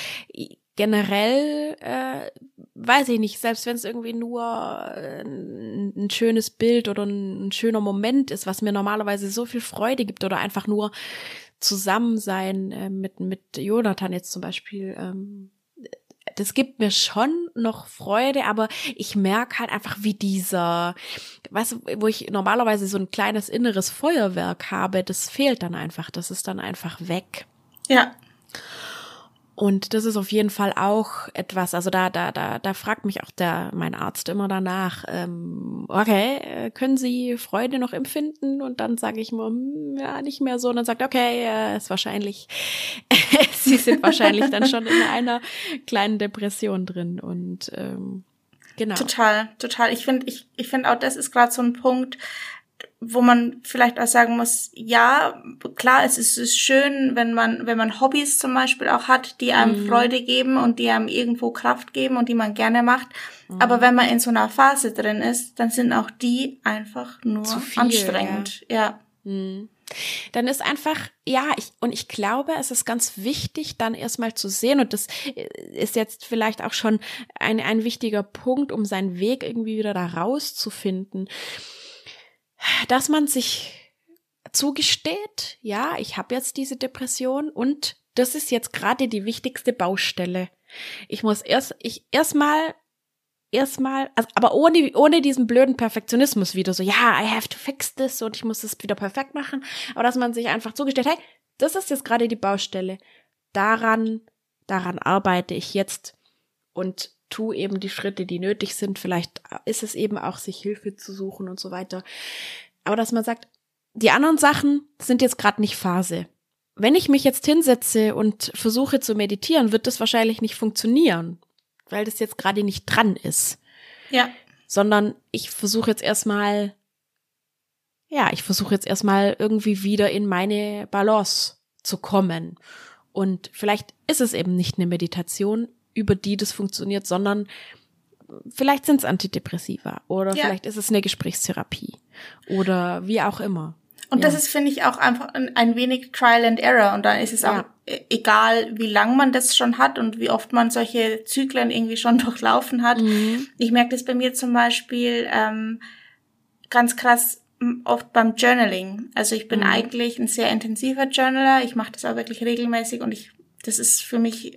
generell äh, weiß ich nicht, selbst wenn es irgendwie nur äh, ein, schönes Bild oder ein, ein, schöner Moment ist, was mir normalerweise so viel Freude gibt oder einfach nur zusammen sein äh, mit mit Jonathan jetzt zum Beispiel. Ähm, das gibt mir schon noch Freude, aber ich merke halt einfach, wie dieser, du, wo ich normalerweise so ein kleines inneres Feuerwerk habe, das fehlt dann einfach, das ist dann einfach weg. Ja. Und das ist auf jeden Fall auch etwas, also da, da, da, da fragt mich auch der, mein Arzt immer danach, ähm, okay, äh, können Sie Freude noch empfinden? Und dann sage ich mir, hm, ja, nicht mehr so. Und dann sagt, okay, äh, ist wahrscheinlich, Sie sind wahrscheinlich dann schon in einer kleinen Depression drin. Und ähm, genau. Total, total. Ich finde, ich, ich finde auch, das ist gerade so ein Punkt, wo man vielleicht auch sagen muss, ja, klar, es ist, es ist schön, wenn man, wenn man Hobbys zum Beispiel auch hat, die einem mhm. Freude geben und die einem irgendwo Kraft geben und die man gerne macht. Mhm. Aber wenn man in so einer Phase drin ist, dann sind auch die einfach nur viel, anstrengend. Ja. ja. Mhm. Dann ist einfach, ja, ich, und ich glaube, es ist ganz wichtig, dann erstmal zu sehen, und das ist jetzt vielleicht auch schon ein, ein wichtiger Punkt, um seinen Weg irgendwie wieder da rauszufinden dass man sich zugesteht, ja, ich habe jetzt diese Depression und das ist jetzt gerade die wichtigste Baustelle. Ich muss erst, ich erstmal, erstmal, also, aber ohne, ohne diesen blöden Perfektionismus wieder so, ja, I have to fix this und ich muss es wieder perfekt machen, aber dass man sich einfach zugesteht, hey, das ist jetzt gerade die Baustelle. Daran, daran arbeite ich jetzt und tu eben die Schritte, die nötig sind. Vielleicht ist es eben auch, sich Hilfe zu suchen und so weiter. Aber dass man sagt, die anderen Sachen sind jetzt gerade nicht Phase. Wenn ich mich jetzt hinsetze und versuche zu meditieren, wird das wahrscheinlich nicht funktionieren, weil das jetzt gerade nicht dran ist. Ja. Sondern ich versuche jetzt erstmal, ja, ich versuche jetzt erstmal irgendwie wieder in meine Balance zu kommen. Und vielleicht ist es eben nicht eine Meditation, über die das funktioniert, sondern vielleicht sind es Antidepressiva oder ja. vielleicht ist es eine Gesprächstherapie oder wie auch immer. Und ja. das ist, finde ich, auch einfach ein, wenig Trial and Error. Und dann ist es ja. auch e-, egal, wie lang man das schon hat und wie oft man solche Zyklen irgendwie schon durchlaufen hat. Mhm. Ich merke das bei mir zum Beispiel ähm, ganz krass oft beim Journaling. Also ich bin mhm. eigentlich ein sehr intensiver Journaler. Ich mache das auch wirklich regelmäßig und ich, das ist für mich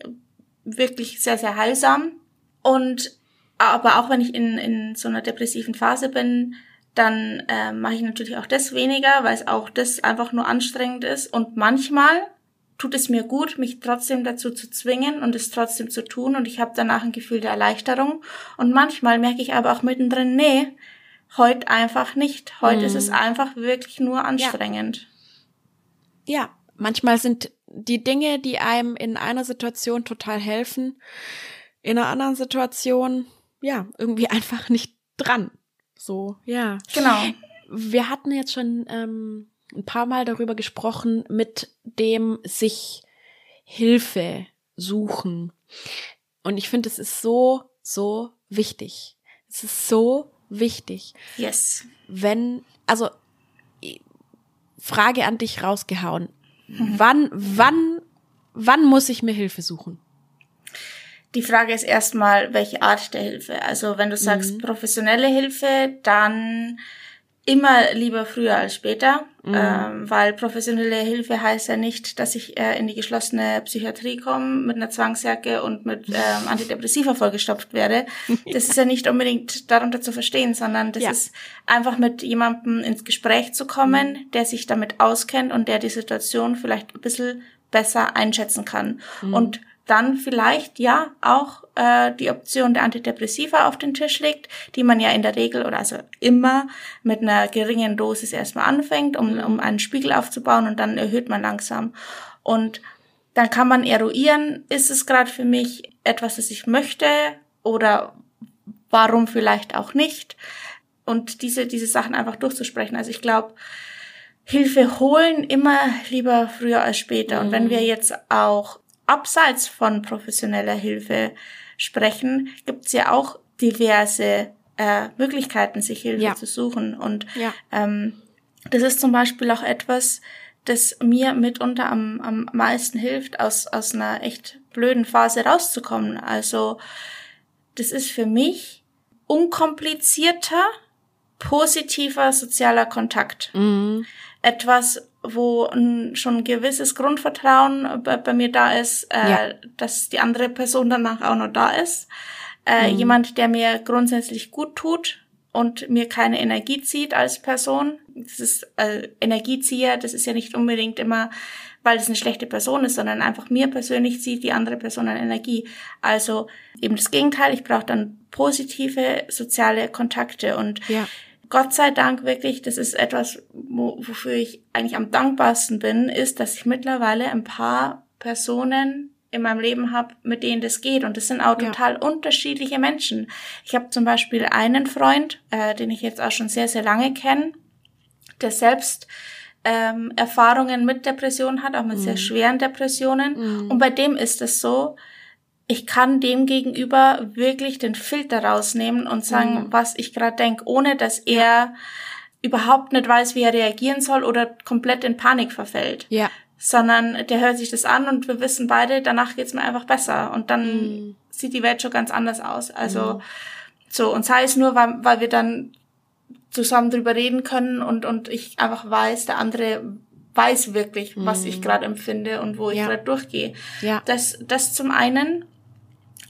wirklich sehr, sehr heilsam. Und aber auch wenn ich in, in so einer depressiven Phase bin, dann äh, mache ich natürlich auch das weniger, weil es auch das einfach nur anstrengend ist. Und manchmal tut es mir gut, mich trotzdem dazu zu zwingen und es trotzdem zu tun. Und ich habe danach ein Gefühl der Erleichterung. Und manchmal merke ich aber auch mittendrin, nee, heute einfach nicht. Heute mhm. ist es mhm. einfach wirklich nur anstrengend. Ja. ja, manchmal sind die Dinge, die einem in einer Situation total helfen, in einer anderen Situation, ja, irgendwie einfach nicht dran. So, ja. Genau. Wir hatten jetzt schon ähm, ein paar Mal darüber gesprochen, mit dem sich Hilfe suchen. Und ich finde, es ist so, so wichtig. Es ist so wichtig. Yes. Wenn, also, Frage an dich rausgehauen. Mhm. Wann, wann, wann muss ich mir Hilfe suchen? Die Frage ist erstmal, welche Art der Hilfe. Also wenn du sagst mhm. professionelle Hilfe, dann immer lieber früher als später, mhm. ähm, weil professionelle Hilfe heißt ja nicht, dass ich äh, in die geschlossene Psychiatrie komme mit einer Zwangsjacke und mit ähm, Antidepressiva vollgestopft werde. Das ist ja nicht unbedingt darunter zu verstehen, sondern das ja. ist einfach mit jemandem ins Gespräch zu kommen, mhm. der sich damit auskennt und der die Situation vielleicht ein bisschen besser einschätzen kann. Mhm. Und dann vielleicht ja auch äh, die Option der Antidepressiva auf den Tisch legt, die man ja in der Regel oder also immer mit einer geringen Dosis erstmal anfängt, um, um einen Spiegel aufzubauen und dann erhöht man langsam. Und dann kann man eruieren, ist es gerade für mich etwas, das ich möchte oder warum vielleicht auch nicht. Und diese, diese Sachen einfach durchzusprechen. Also ich glaube, Hilfe holen immer lieber früher als später. Mhm. Und wenn mhm. wir jetzt auch abseits von professioneller Hilfe sprechen, gibt es ja auch diverse äh, Möglichkeiten, sich Hilfe ja. zu suchen. Und ja. ähm, das ist zum Beispiel auch etwas, das mir mitunter am, am meisten hilft, aus, aus einer echt blöden Phase rauszukommen. Also das ist für mich unkomplizierter, positiver sozialer Kontakt. Mhm. Etwas, wo schon ein gewisses Grundvertrauen bei, bei mir da ist, äh, ja. dass die andere Person danach auch noch da ist. Äh, mhm. Jemand, der mir grundsätzlich gut tut, und mir keine Energie zieht als Person. Das ist äh, Energiezieher, das ist ja nicht unbedingt immer, weil es eine schlechte Person ist, sondern einfach mir persönlich zieht die andere Person an Energie. Also eben das Gegenteil, ich brauche dann positive soziale Kontakte und ja. Gott sei Dank wirklich, das ist etwas, wo, wofür ich eigentlich am dankbarsten bin, ist, dass ich mittlerweile ein paar Personen in meinem Leben habe, mit denen das geht. Und das sind auch ja. total unterschiedliche Menschen. Ich habe zum Beispiel einen Freund, äh, den ich jetzt auch schon sehr, sehr lange kenne, der selbst ähm, Erfahrungen mit Depressionen hat, auch mit mhm. sehr schweren Depressionen. Mhm. Und bei dem ist es so, ich kann dem gegenüber wirklich den Filter rausnehmen und sagen, mhm. was ich gerade denke, ohne dass er ja. überhaupt nicht weiß, wie er reagieren soll oder komplett in Panik verfällt. Ja sondern der hört sich das an und wir wissen beide, danach geht's mir einfach besser und dann mhm. sieht die Welt schon ganz anders aus. Also mhm. so und sei es nur, weil, weil wir dann zusammen drüber reden können und und ich einfach weiß, der andere weiß wirklich, was ich mhm. gerade empfinde und wo ich ja. gerade durchgehe. Ja. Das das zum einen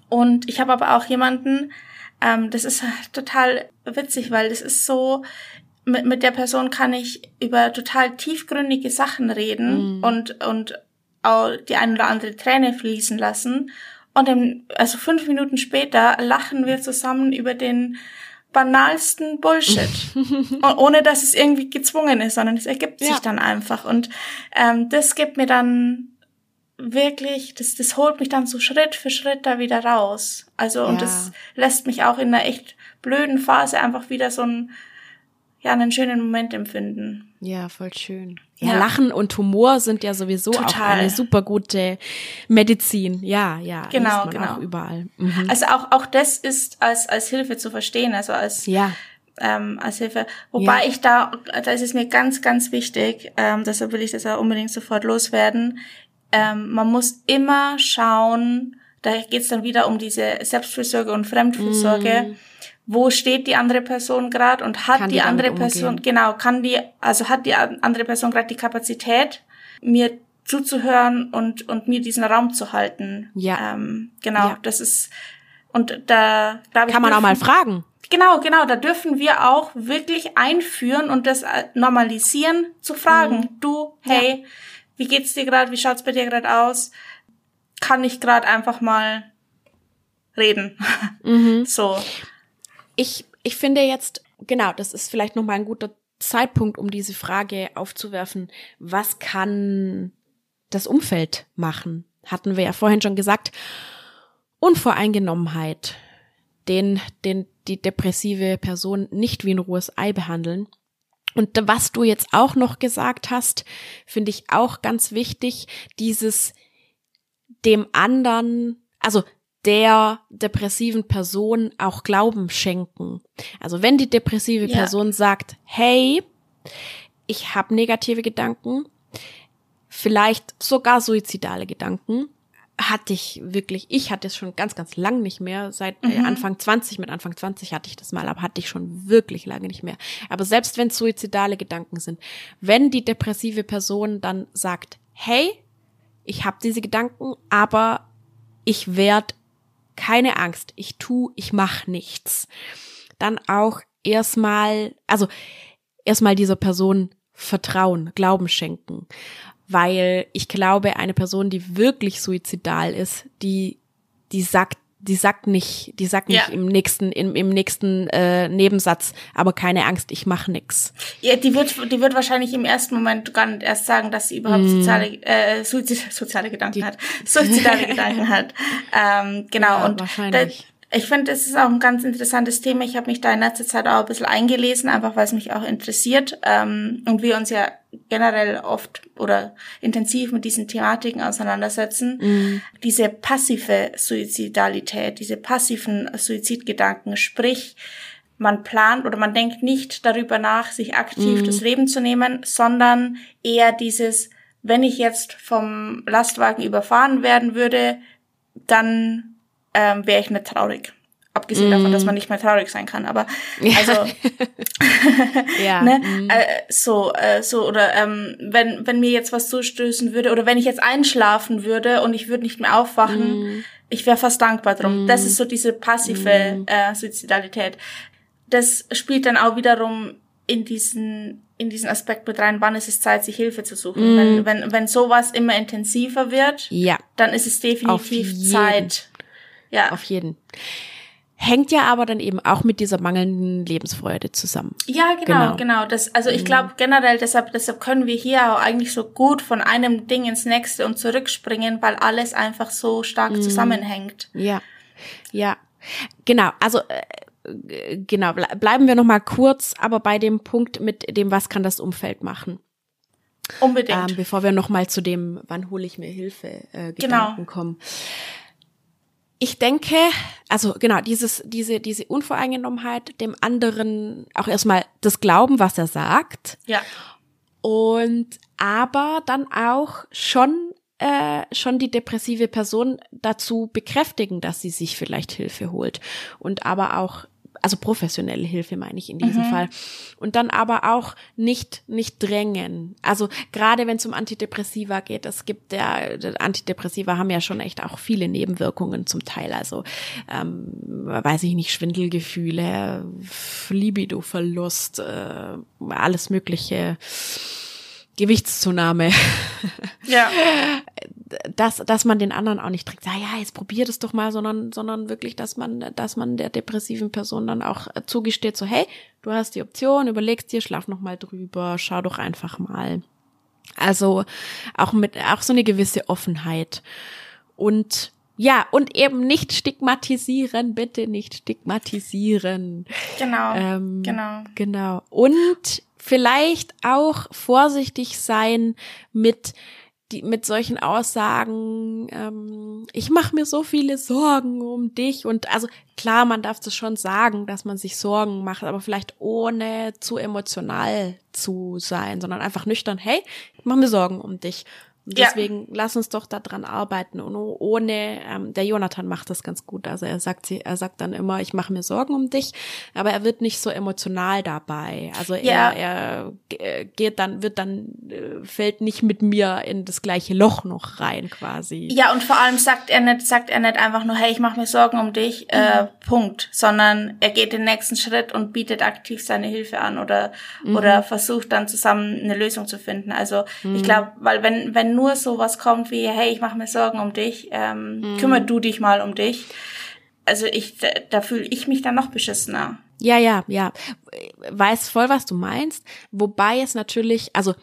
und ich habe aber auch jemanden, ähm, das ist total witzig, weil das ist so mit, mit der Person kann ich über total tiefgründige Sachen reden mhm. und, und auch die ein oder andere Träne fließen lassen. Und dann, also fünf Minuten später lachen wir zusammen über den banalsten Bullshit. ohne dass es irgendwie gezwungen ist, sondern es ergibt ja. sich dann einfach. Und ähm, das gibt mir dann wirklich, das, das holt mich dann so Schritt für Schritt da wieder raus. Also, ja. und das lässt mich auch in einer echt blöden Phase einfach wieder so ein ja, einen schönen Moment empfinden. Ja, voll schön. Ja, ja. Lachen und Humor sind ja sowieso Total. auch eine super gute Medizin. Ja, ja. Genau, genau. Auch überall. Mhm. Also auch, auch das ist als, als Hilfe zu verstehen, also als, ja. ähm, als Hilfe. Wobei ja. ich da, da ist es mir ganz, ganz wichtig, ähm, deshalb will ich das auch unbedingt sofort loswerden. Ähm, man muss immer schauen, da geht's dann wieder um diese Selbstfürsorge und Fremdfürsorge. Mhm wo steht die andere Person gerade und hat die, die andere Person genau kann die also hat die andere Person gerade die Kapazität mir zuzuhören und und mir diesen Raum zu halten ja ähm, genau ja. das ist und da glaube ich kann man dürfen, auch mal fragen genau genau da dürfen wir auch wirklich einführen und das äh, normalisieren zu fragen mhm. du hey ja. Wie geht's dir gerade wie schaut's bei dir gerade aus kann ich gerade einfach mal reden mhm. so ich, ich finde jetzt, genau, das ist vielleicht nochmal ein guter Zeitpunkt, um diese Frage aufzuwerfen. Was kann das Umfeld machen? Hatten wir ja vorhin schon gesagt. Unvoreingenommenheit, den, den die depressive Person nicht wie ein rohes Ei behandeln. Und was du jetzt auch noch gesagt hast, finde ich auch ganz wichtig, dieses dem anderen, also der depressiven Person auch Glauben schenken. Also wenn die depressive ja. Person sagt, hey, ich habe negative Gedanken, vielleicht sogar suizidale Gedanken, hatte ich wirklich, ich hatte es schon ganz, ganz lang nicht mehr, seit äh, mhm. Anfang 20, mit Anfang 20 hatte ich das mal, aber hatte ich schon wirklich lange nicht mehr. Aber selbst wenn es suizidale Gedanken sind, wenn die depressive Person dann sagt, hey, ich habe diese Gedanken, aber ich werde keine Angst, ich tu, ich mach nichts. Dann auch erstmal, also erstmal dieser Person Vertrauen, Glauben schenken, weil ich glaube, eine Person, die wirklich suizidal ist, die die sagt die sagt nicht, die sagt nicht ja. im nächsten, im, im nächsten äh, Nebensatz, aber keine Angst, ich mache nix. Ja, die wird, die wird wahrscheinlich im ersten Moment gar nicht erst sagen, dass sie überhaupt mm. soziale, äh, Suizid, soziale Gedanken die, hat, suizidale Gedanken hat. Ähm, genau ja, und wahrscheinlich. Da, ich finde, es ist auch ein ganz interessantes Thema. Ich habe mich da in letzter Zeit auch ein bisschen eingelesen, einfach weil es mich auch interessiert ähm, und wir uns ja generell oft oder intensiv mit diesen Thematiken auseinandersetzen. Mhm. Diese passive Suizidalität, diese passiven Suizidgedanken, sprich, man plant oder man denkt nicht darüber nach, sich aktiv mhm. das Leben zu nehmen, sondern eher dieses, wenn ich jetzt vom Lastwagen überfahren werden würde, dann ähm, wäre ich nicht traurig. Abgesehen mm. davon, dass man nicht mehr traurig sein kann. Aber also ja. ne, mm. äh, so, äh, so, oder ähm, wenn, wenn mir jetzt was zustößen würde, oder wenn ich jetzt einschlafen würde und ich würde nicht mehr aufwachen, mm. ich wäre fast dankbar drum. Das ist so diese passive äh, Suizidalität. Das spielt dann auch wiederum in diesen in diesen Aspekt mit rein, wann ist es Zeit, sich Hilfe zu suchen. Mm. Wenn, wenn, wenn sowas immer intensiver wird, ja. dann ist es definitiv Zeit, ja. Auf jeden. Hängt ja aber dann eben auch mit dieser mangelnden Lebensfreude zusammen. Ja, genau, genau. genau. Das, also ich glaube generell, deshalb, deshalb können wir hier auch eigentlich so gut von einem Ding ins nächste und zurückspringen, weil alles einfach so stark mhm. zusammenhängt. Ja, ja, genau. Also äh, genau, bleiben wir noch mal kurz, aber bei dem Punkt mit dem, was kann das Umfeld machen? Unbedingt. Ähm, bevor wir noch mal zu dem, wann hole ich mir Hilfe, äh, Gedanken genau. kommen ich denke, also genau, dieses, diese, diese Unvoreingenommenheit, dem anderen auch erstmal das Glauben, was er sagt. Ja. Und aber dann auch schon äh, schon die depressive Person dazu bekräftigen, dass sie sich vielleicht Hilfe holt und aber auch also professionelle Hilfe meine ich in diesem mhm. Fall. Und dann aber auch nicht, nicht drängen. Also gerade wenn es um Antidepressiva geht, es gibt ja, Antidepressiva haben ja schon echt auch viele Nebenwirkungen zum Teil. Also ähm, weiß ich nicht, Schwindelgefühle, Libido-Verlust, äh, alles mögliche. Gewichtszunahme. Ja. dass, dass man den anderen auch nicht trägt, ja, ja, jetzt probier das doch mal, sondern, sondern wirklich, dass man, dass man der depressiven Person dann auch zugesteht, so, hey, du hast die Option, überlegst dir, schlaf noch mal drüber, schau doch einfach mal. Also auch mit, auch so eine gewisse Offenheit. Und ja, und eben nicht stigmatisieren, bitte nicht stigmatisieren. Genau. Ähm, genau. Genau. Und vielleicht auch vorsichtig sein mit die mit solchen Aussagen, ähm, ich mache mir so viele Sorgen um dich. Und also klar, man darf das schon sagen, dass man sich Sorgen macht, aber vielleicht ohne zu emotional zu sein, sondern einfach nüchtern, hey, ich mache mir Sorgen um dich und deswegen ja. lass uns doch da dran arbeiten. Und ohne, ähm, der Jonathan macht das ganz gut. Also er sagt sie, er sagt dann immer, ich mache mir Sorgen um dich, aber er wird nicht so emotional dabei. Also ja. er, er geht dann, wird dann, äh, fällt nicht mit mir in das gleiche Loch noch rein, quasi. Ja, und vor allem sagt er nicht, sagt er nicht einfach nur, hey, ich mache mir Sorgen um dich, äh, mhm. Punkt, sondern er geht den nächsten Schritt und bietet aktiv seine Hilfe an oder, mhm. oder versucht dann zusammen eine Lösung zu finden. Also mhm. ich glaube, weil wenn, wenn nur sowas kommt wie, hey, ich mache mir Sorgen um dich, ähm, mhm. kümmer du dich mal um dich. Also ich, da, da fühle ich mich dann noch beschissener. Ja, ja, ja. Weiß voll, was du meinst. Wobei es natürlich, also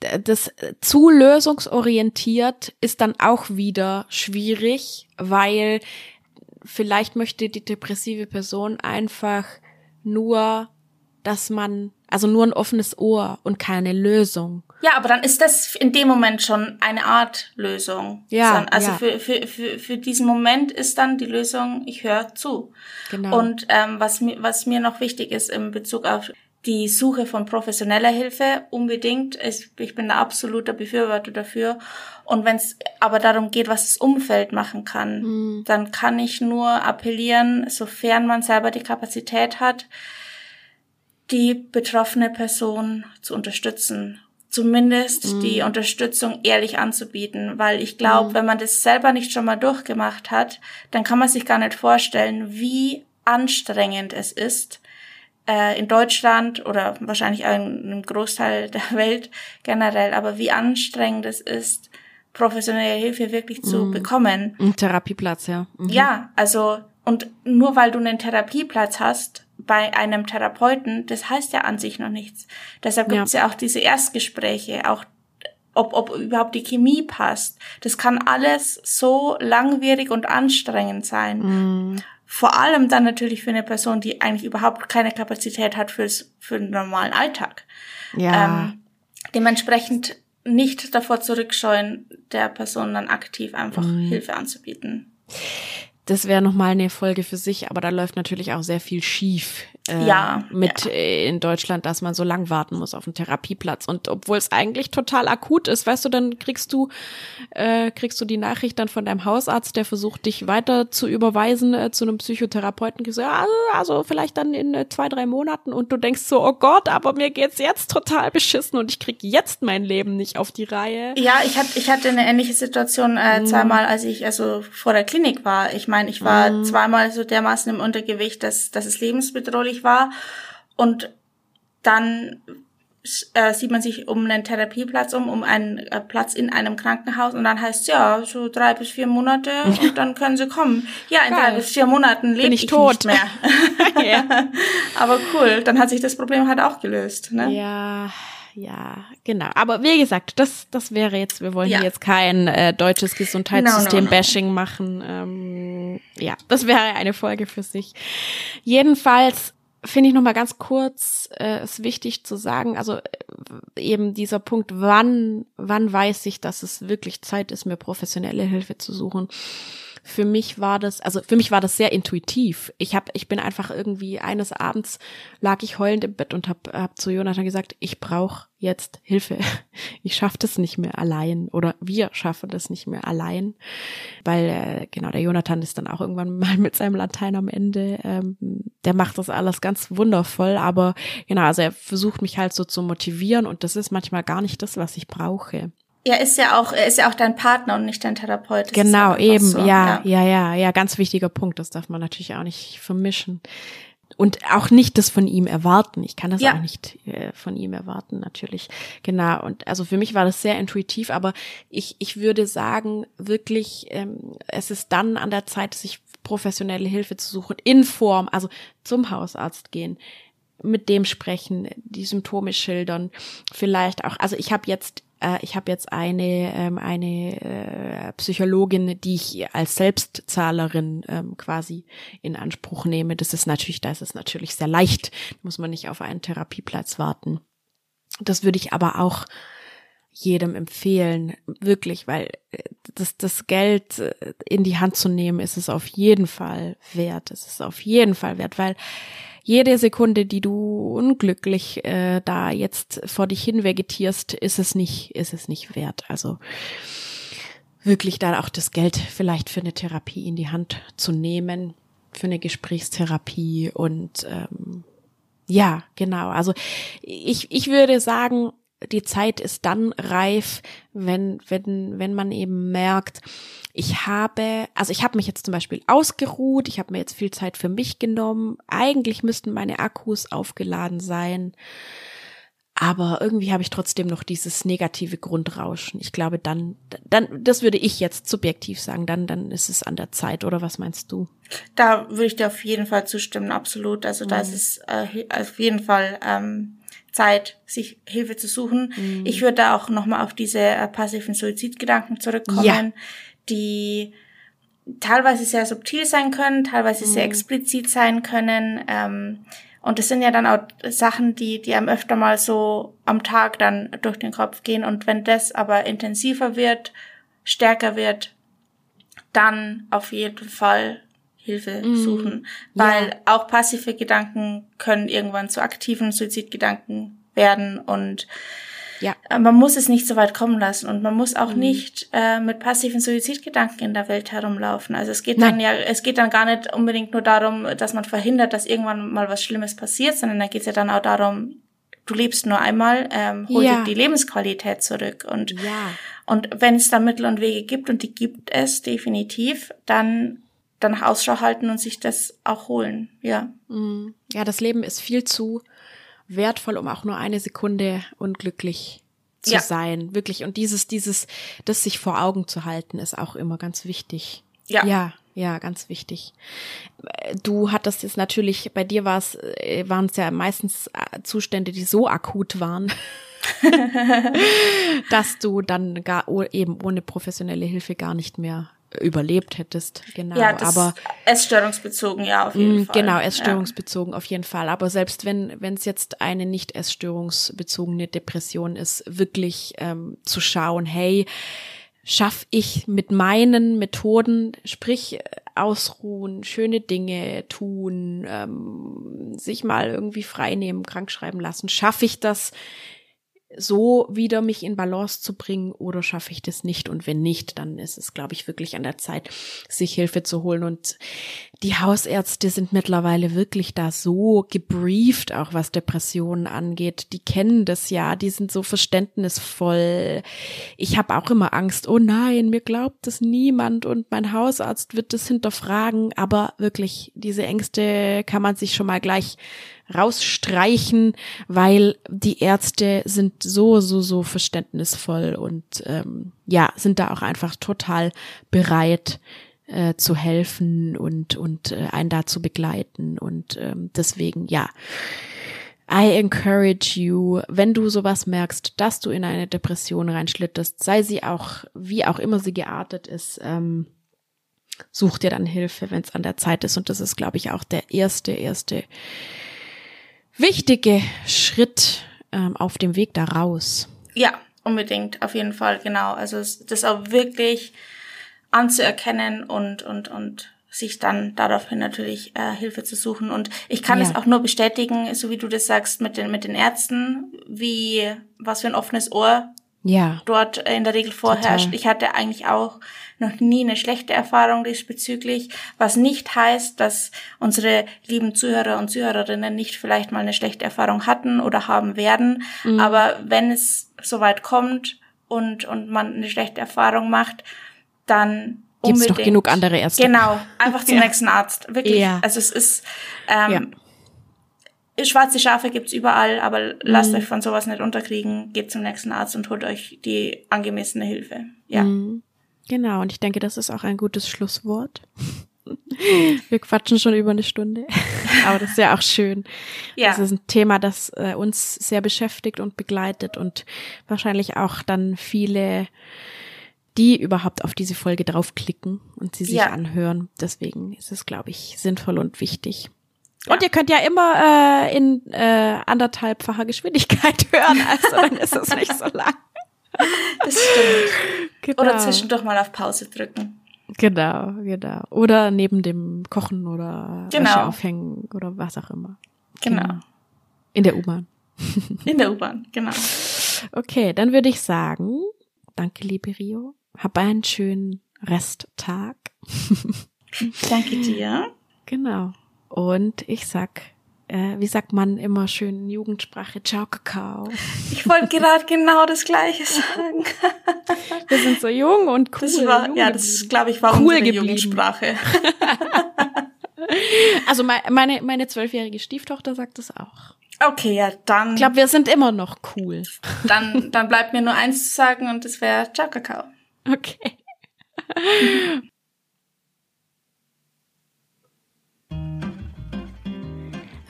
äh, das zu lösungsorientiert ist dann auch wieder schwierig, weil vielleicht möchte die depressive Person einfach nur, dass man, also nur ein offenes Ohr und keine Lösung. Ja, aber dann ist das in dem Moment schon eine Art Lösung. Ja. Also ja. Für, für, für, für diesen Moment ist dann die Lösung, ich höre zu. Genau. Und ähm, was, mir, was mir noch wichtig ist in Bezug auf die Suche von professioneller Hilfe unbedingt. Ich, ich bin der absoluter Befürworter dafür. Und wenn es aber darum geht, was das Umfeld machen kann, mhm. dann kann ich nur appellieren, sofern man selber die Kapazität hat, die betroffene Person zu unterstützen zumindest mhm. die Unterstützung ehrlich anzubieten, weil ich glaube, mhm. wenn man das selber nicht schon mal durchgemacht hat, dann kann man sich gar nicht vorstellen, wie anstrengend es ist, äh, in Deutschland oder wahrscheinlich auch in einem Großteil der Welt generell, aber wie anstrengend es ist, professionelle Hilfe wirklich zu mhm. bekommen. Ein Therapieplatz, ja. Mhm. Ja, also und nur weil du einen Therapieplatz hast bei einem Therapeuten, das heißt ja an sich noch nichts. Deshalb gibt es ja. ja auch diese Erstgespräche, auch ob, ob überhaupt die Chemie passt. Das kann alles so langwierig und anstrengend sein. Mm. Vor allem dann natürlich für eine Person, die eigentlich überhaupt keine Kapazität hat fürs, für den normalen Alltag. Ja. Ähm, dementsprechend nicht davor zurückscheuen, der Person dann aktiv einfach mm. Hilfe anzubieten. Das wäre nochmal eine Folge für sich, aber da läuft natürlich auch sehr viel schief äh, ja, mit ja. Äh, in Deutschland, dass man so lang warten muss auf einen Therapieplatz. Und obwohl es eigentlich total akut ist, weißt du, dann kriegst du, äh, kriegst du die Nachricht dann von deinem Hausarzt, der versucht, dich weiter zu überweisen äh, zu einem Psychotherapeuten, gesagt, ja, also vielleicht dann in äh, zwei, drei Monaten und du denkst so, oh Gott, aber mir geht's jetzt total beschissen und ich krieg jetzt mein Leben nicht auf die Reihe. Ja, ich hatte, ich hatte eine ähnliche Situation äh, mhm. zweimal, als ich also vor der Klinik war. Ich meine, ich war mhm. zweimal so dermaßen im Untergewicht, dass, dass es lebensbedrohlich war. Und dann äh, sieht man sich um einen Therapieplatz um, um einen äh, Platz in einem Krankenhaus und dann heißt ja, so drei bis vier Monate und dann können sie kommen. Ja, in Geil. drei bis vier Monaten lebe ich, ich tot. nicht mehr. Aber cool, dann hat sich das Problem halt auch gelöst. Ne? Ja, ja, genau. Aber wie gesagt, das, das wäre jetzt, wir wollen ja. jetzt kein äh, deutsches Gesundheitssystem-Bashing no, no, no. machen. Ähm, ja, das wäre eine Folge für sich. Jedenfalls finde ich noch mal ganz kurz, äh, ist wichtig zu sagen, also äh, eben dieser Punkt, wann, wann weiß ich, dass es wirklich Zeit ist, mir professionelle Hilfe zu suchen für mich war das, also für mich war das sehr intuitiv. Ich habe, ich bin einfach irgendwie eines Abends lag ich heulend im Bett und habe hab zu Jonathan gesagt, ich brauche jetzt Hilfe. Ich schaffe das nicht mehr allein oder wir schaffen das nicht mehr allein, weil äh, genau der Jonathan ist dann auch irgendwann mal mit seinem Latein am Ende. Ähm, der macht das alles ganz wundervoll, aber genau, also er versucht mich halt so zu motivieren und das ist manchmal gar nicht das, was ich brauche. Er ist ja auch, er ist ja auch dein Partner und nicht dein Therapeut. Das genau, eben, so, ja, ja, ja, ja, ganz wichtiger Punkt. Das darf man natürlich auch nicht vermischen. Und auch nicht das von ihm erwarten. Ich kann das ja. auch nicht äh, von ihm erwarten, natürlich. Genau. Und also für mich war das sehr intuitiv, aber ich, ich würde sagen, wirklich, ähm, es ist dann an der Zeit, sich professionelle Hilfe zu suchen, in Form, also zum Hausarzt gehen, mit dem sprechen, die Symptome schildern, vielleicht auch, also ich habe jetzt äh, ich habe jetzt eine ähm, eine äh, Psychologin, die ich als Selbstzahlerin ähm, quasi in Anspruch nehme. Das ist natürlich, da ist es natürlich sehr leicht, muss man nicht auf einen Therapieplatz warten. Das würde ich aber auch jedem empfehlen, wirklich, weil äh, das, das Geld äh, in die Hand zu nehmen, ist es auf jeden Fall wert. Es ist auf jeden Fall wert, weil jede Sekunde, die du unglücklich äh, da jetzt vor dich hin vegetierst, ist es nicht, ist es nicht wert. Also wirklich da auch das Geld vielleicht für eine Therapie in die Hand zu nehmen, für eine Gesprächstherapie und ähm, ja, genau. Also ich, ich würde sagen, die Zeit ist dann reif, wenn, wenn, wenn man eben merkt, ich habe, also ich habe mich jetzt zum Beispiel ausgeruht, ich habe mir jetzt viel Zeit für mich genommen. Eigentlich müssten meine Akkus aufgeladen sein. Aber irgendwie habe ich trotzdem noch dieses negative Grundrauschen. Ich glaube, dann, dann, das würde ich jetzt subjektiv sagen, dann, dann ist es an der Zeit, oder was meinst du? Da würde ich dir auf jeden Fall zustimmen, absolut. Also da ist mhm. es äh, auf jeden Fall ähm, Zeit, sich Hilfe zu suchen. Mhm. Ich würde da auch nochmal auf diese äh, passiven Suizidgedanken zurückkommen, ja. die teilweise sehr subtil sein können, teilweise mhm. sehr explizit sein können. Ähm, und das sind ja dann auch Sachen, die, die einem öfter mal so am Tag dann durch den Kopf gehen. Und wenn das aber intensiver wird, stärker wird, dann auf jeden Fall Hilfe mm, suchen, weil ja. auch passive Gedanken können irgendwann zu aktiven Suizidgedanken werden und ja. Äh, man muss es nicht so weit kommen lassen und man muss auch mm. nicht äh, mit passiven Suizidgedanken in der Welt herumlaufen. Also es geht Nein. dann ja, es geht dann gar nicht unbedingt nur darum, dass man verhindert, dass irgendwann mal was Schlimmes passiert, sondern da geht es ja dann auch darum, du lebst nur einmal, ähm, hol ja. dir die Lebensqualität zurück und ja. und wenn es da Mittel und Wege gibt und die gibt es definitiv, dann danach Ausschau halten und sich das auch holen, ja. Mhm. Ja, das Leben ist viel zu wertvoll, um auch nur eine Sekunde unglücklich zu ja. sein, wirklich. Und dieses, dieses, das sich vor Augen zu halten, ist auch immer ganz wichtig. Ja. Ja, ja, ganz wichtig. Du hattest jetzt natürlich, bei dir war es, äh, waren es ja meistens äh, Zustände, die so akut waren, dass du dann gar eben ohne professionelle Hilfe gar nicht mehr überlebt hättest. Genau. Ja, das aber essstörungsbezogen, ja, auf jeden mm, Fall. Genau, essstörungsbezogen ja. auf jeden Fall. Aber selbst wenn wenn es jetzt eine nicht essstörungsbezogene Depression ist, wirklich ähm, zu schauen, hey, schaff ich mit meinen Methoden, sprich ausruhen, schöne Dinge tun, ähm, sich mal irgendwie frei nehmen, krank schreiben lassen, schaffe ich das so wieder mich in Balance zu bringen oder schaffe ich das nicht? Und wenn nicht, dann ist es, glaube ich, wirklich an der Zeit, sich Hilfe zu holen. Und die Hausärzte sind mittlerweile wirklich da so gebrieft, auch was Depressionen angeht. Die kennen das ja, die sind so verständnisvoll. Ich habe auch immer Angst, oh nein, mir glaubt das niemand und mein Hausarzt wird das hinterfragen. Aber wirklich, diese Ängste kann man sich schon mal gleich rausstreichen, weil die Ärzte sind so, so, so verständnisvoll und ähm, ja, sind da auch einfach total bereit äh, zu helfen und, und äh, einen da zu begleiten. Und ähm, deswegen, ja. I encourage you, wenn du sowas merkst, dass du in eine Depression reinschlitterst, sei sie auch, wie auch immer sie geartet ist, ähm, such dir dann Hilfe, wenn es an der Zeit ist. Und das ist, glaube ich, auch der erste, erste wichtige Schritt ähm, auf dem Weg da raus. Ja, unbedingt, auf jeden Fall, genau. Also das auch wirklich anzuerkennen und, und, und sich dann daraufhin natürlich äh, Hilfe zu suchen. Und ich kann es auch nur bestätigen, so wie du das sagst, mit den, mit den Ärzten, wie, was für ein offenes Ohr ja. dort in der Regel vorherrscht. Total. Ich hatte eigentlich auch noch nie eine schlechte Erfahrung diesbezüglich, was nicht heißt, dass unsere lieben Zuhörer und Zuhörerinnen nicht vielleicht mal eine schlechte Erfahrung hatten oder haben werden. Mhm. Aber wenn es soweit kommt und, und man eine schlechte Erfahrung macht, dann Gibt es doch genug andere Ärzte. Genau, einfach zum ja. nächsten Arzt. Wirklich. Ja. Also es ist ähm, ja schwarze Schafe gibt's überall, aber lasst mhm. euch von sowas nicht unterkriegen. Geht zum nächsten Arzt und holt euch die angemessene Hilfe. Ja. Mhm. Genau, und ich denke, das ist auch ein gutes Schlusswort. Wir quatschen schon über eine Stunde. Aber das ist ja auch schön. Ja. Das ist ein Thema, das äh, uns sehr beschäftigt und begleitet und wahrscheinlich auch dann viele, die überhaupt auf diese Folge draufklicken und sie sich ja. anhören. Deswegen ist es, glaube ich, sinnvoll und wichtig. Und ihr könnt ja immer äh, in äh, anderthalbfacher Geschwindigkeit hören, also dann ist es nicht so lang. Das stimmt. Genau. Oder zwischendurch mal auf Pause drücken. Genau, genau. Oder neben dem Kochen oder genau. Wäsche aufhängen oder was auch immer. Genau. genau. In der U-Bahn. In der U-Bahn, genau. Okay, dann würde ich sagen, danke liebe Rio. Hab einen schönen Resttag. danke dir. Genau. Und ich sag, äh, wie sagt man immer schön in Jugendsprache, ciao Kakao. Ich wollte gerade genau das Gleiche sagen. Wir sind so jung und cool. Das war, ja, das glaube ich war cool unsere geblieben. Jugendsprache. also meine meine zwölfjährige Stieftochter sagt das auch. Okay, ja, dann. Ich glaube, wir sind immer noch cool. Dann, dann bleibt mir nur eins zu sagen und das wäre Ciao Kakao. Okay.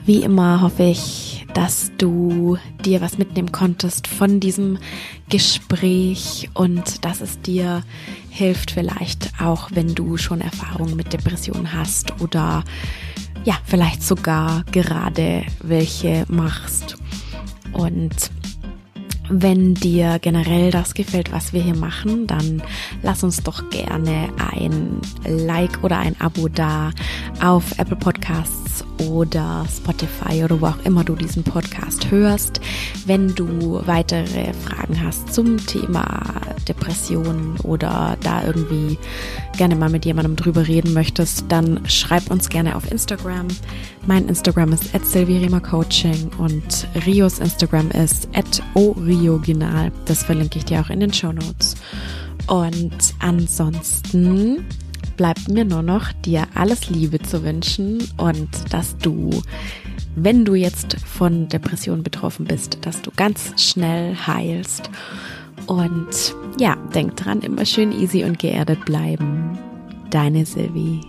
Wie immer hoffe ich, dass du dir was mitnehmen konntest von diesem Gespräch und dass es dir hilft vielleicht auch, wenn du schon Erfahrungen mit Depressionen hast oder ja, vielleicht sogar gerade welche machst. Und wenn dir generell das gefällt, was wir hier machen, dann lass uns doch gerne ein Like oder ein Abo da auf Apple Podcasts oder Spotify oder wo auch immer du diesen Podcast hörst. Wenn du weitere Fragen hast zum Thema Depressionen oder da irgendwie gerne mal mit jemandem drüber reden möchtest, dann schreib uns gerne auf Instagram. Mein Instagram ist Coaching und Rios Instagram ist orioginal. Das verlinke ich dir auch in den Show Notes. Und ansonsten bleibt mir nur noch dir alles Liebe zu wünschen und dass du wenn du jetzt von Depression betroffen bist, dass du ganz schnell heilst. Und ja, denk dran, immer schön easy und geerdet bleiben. Deine Sylvie.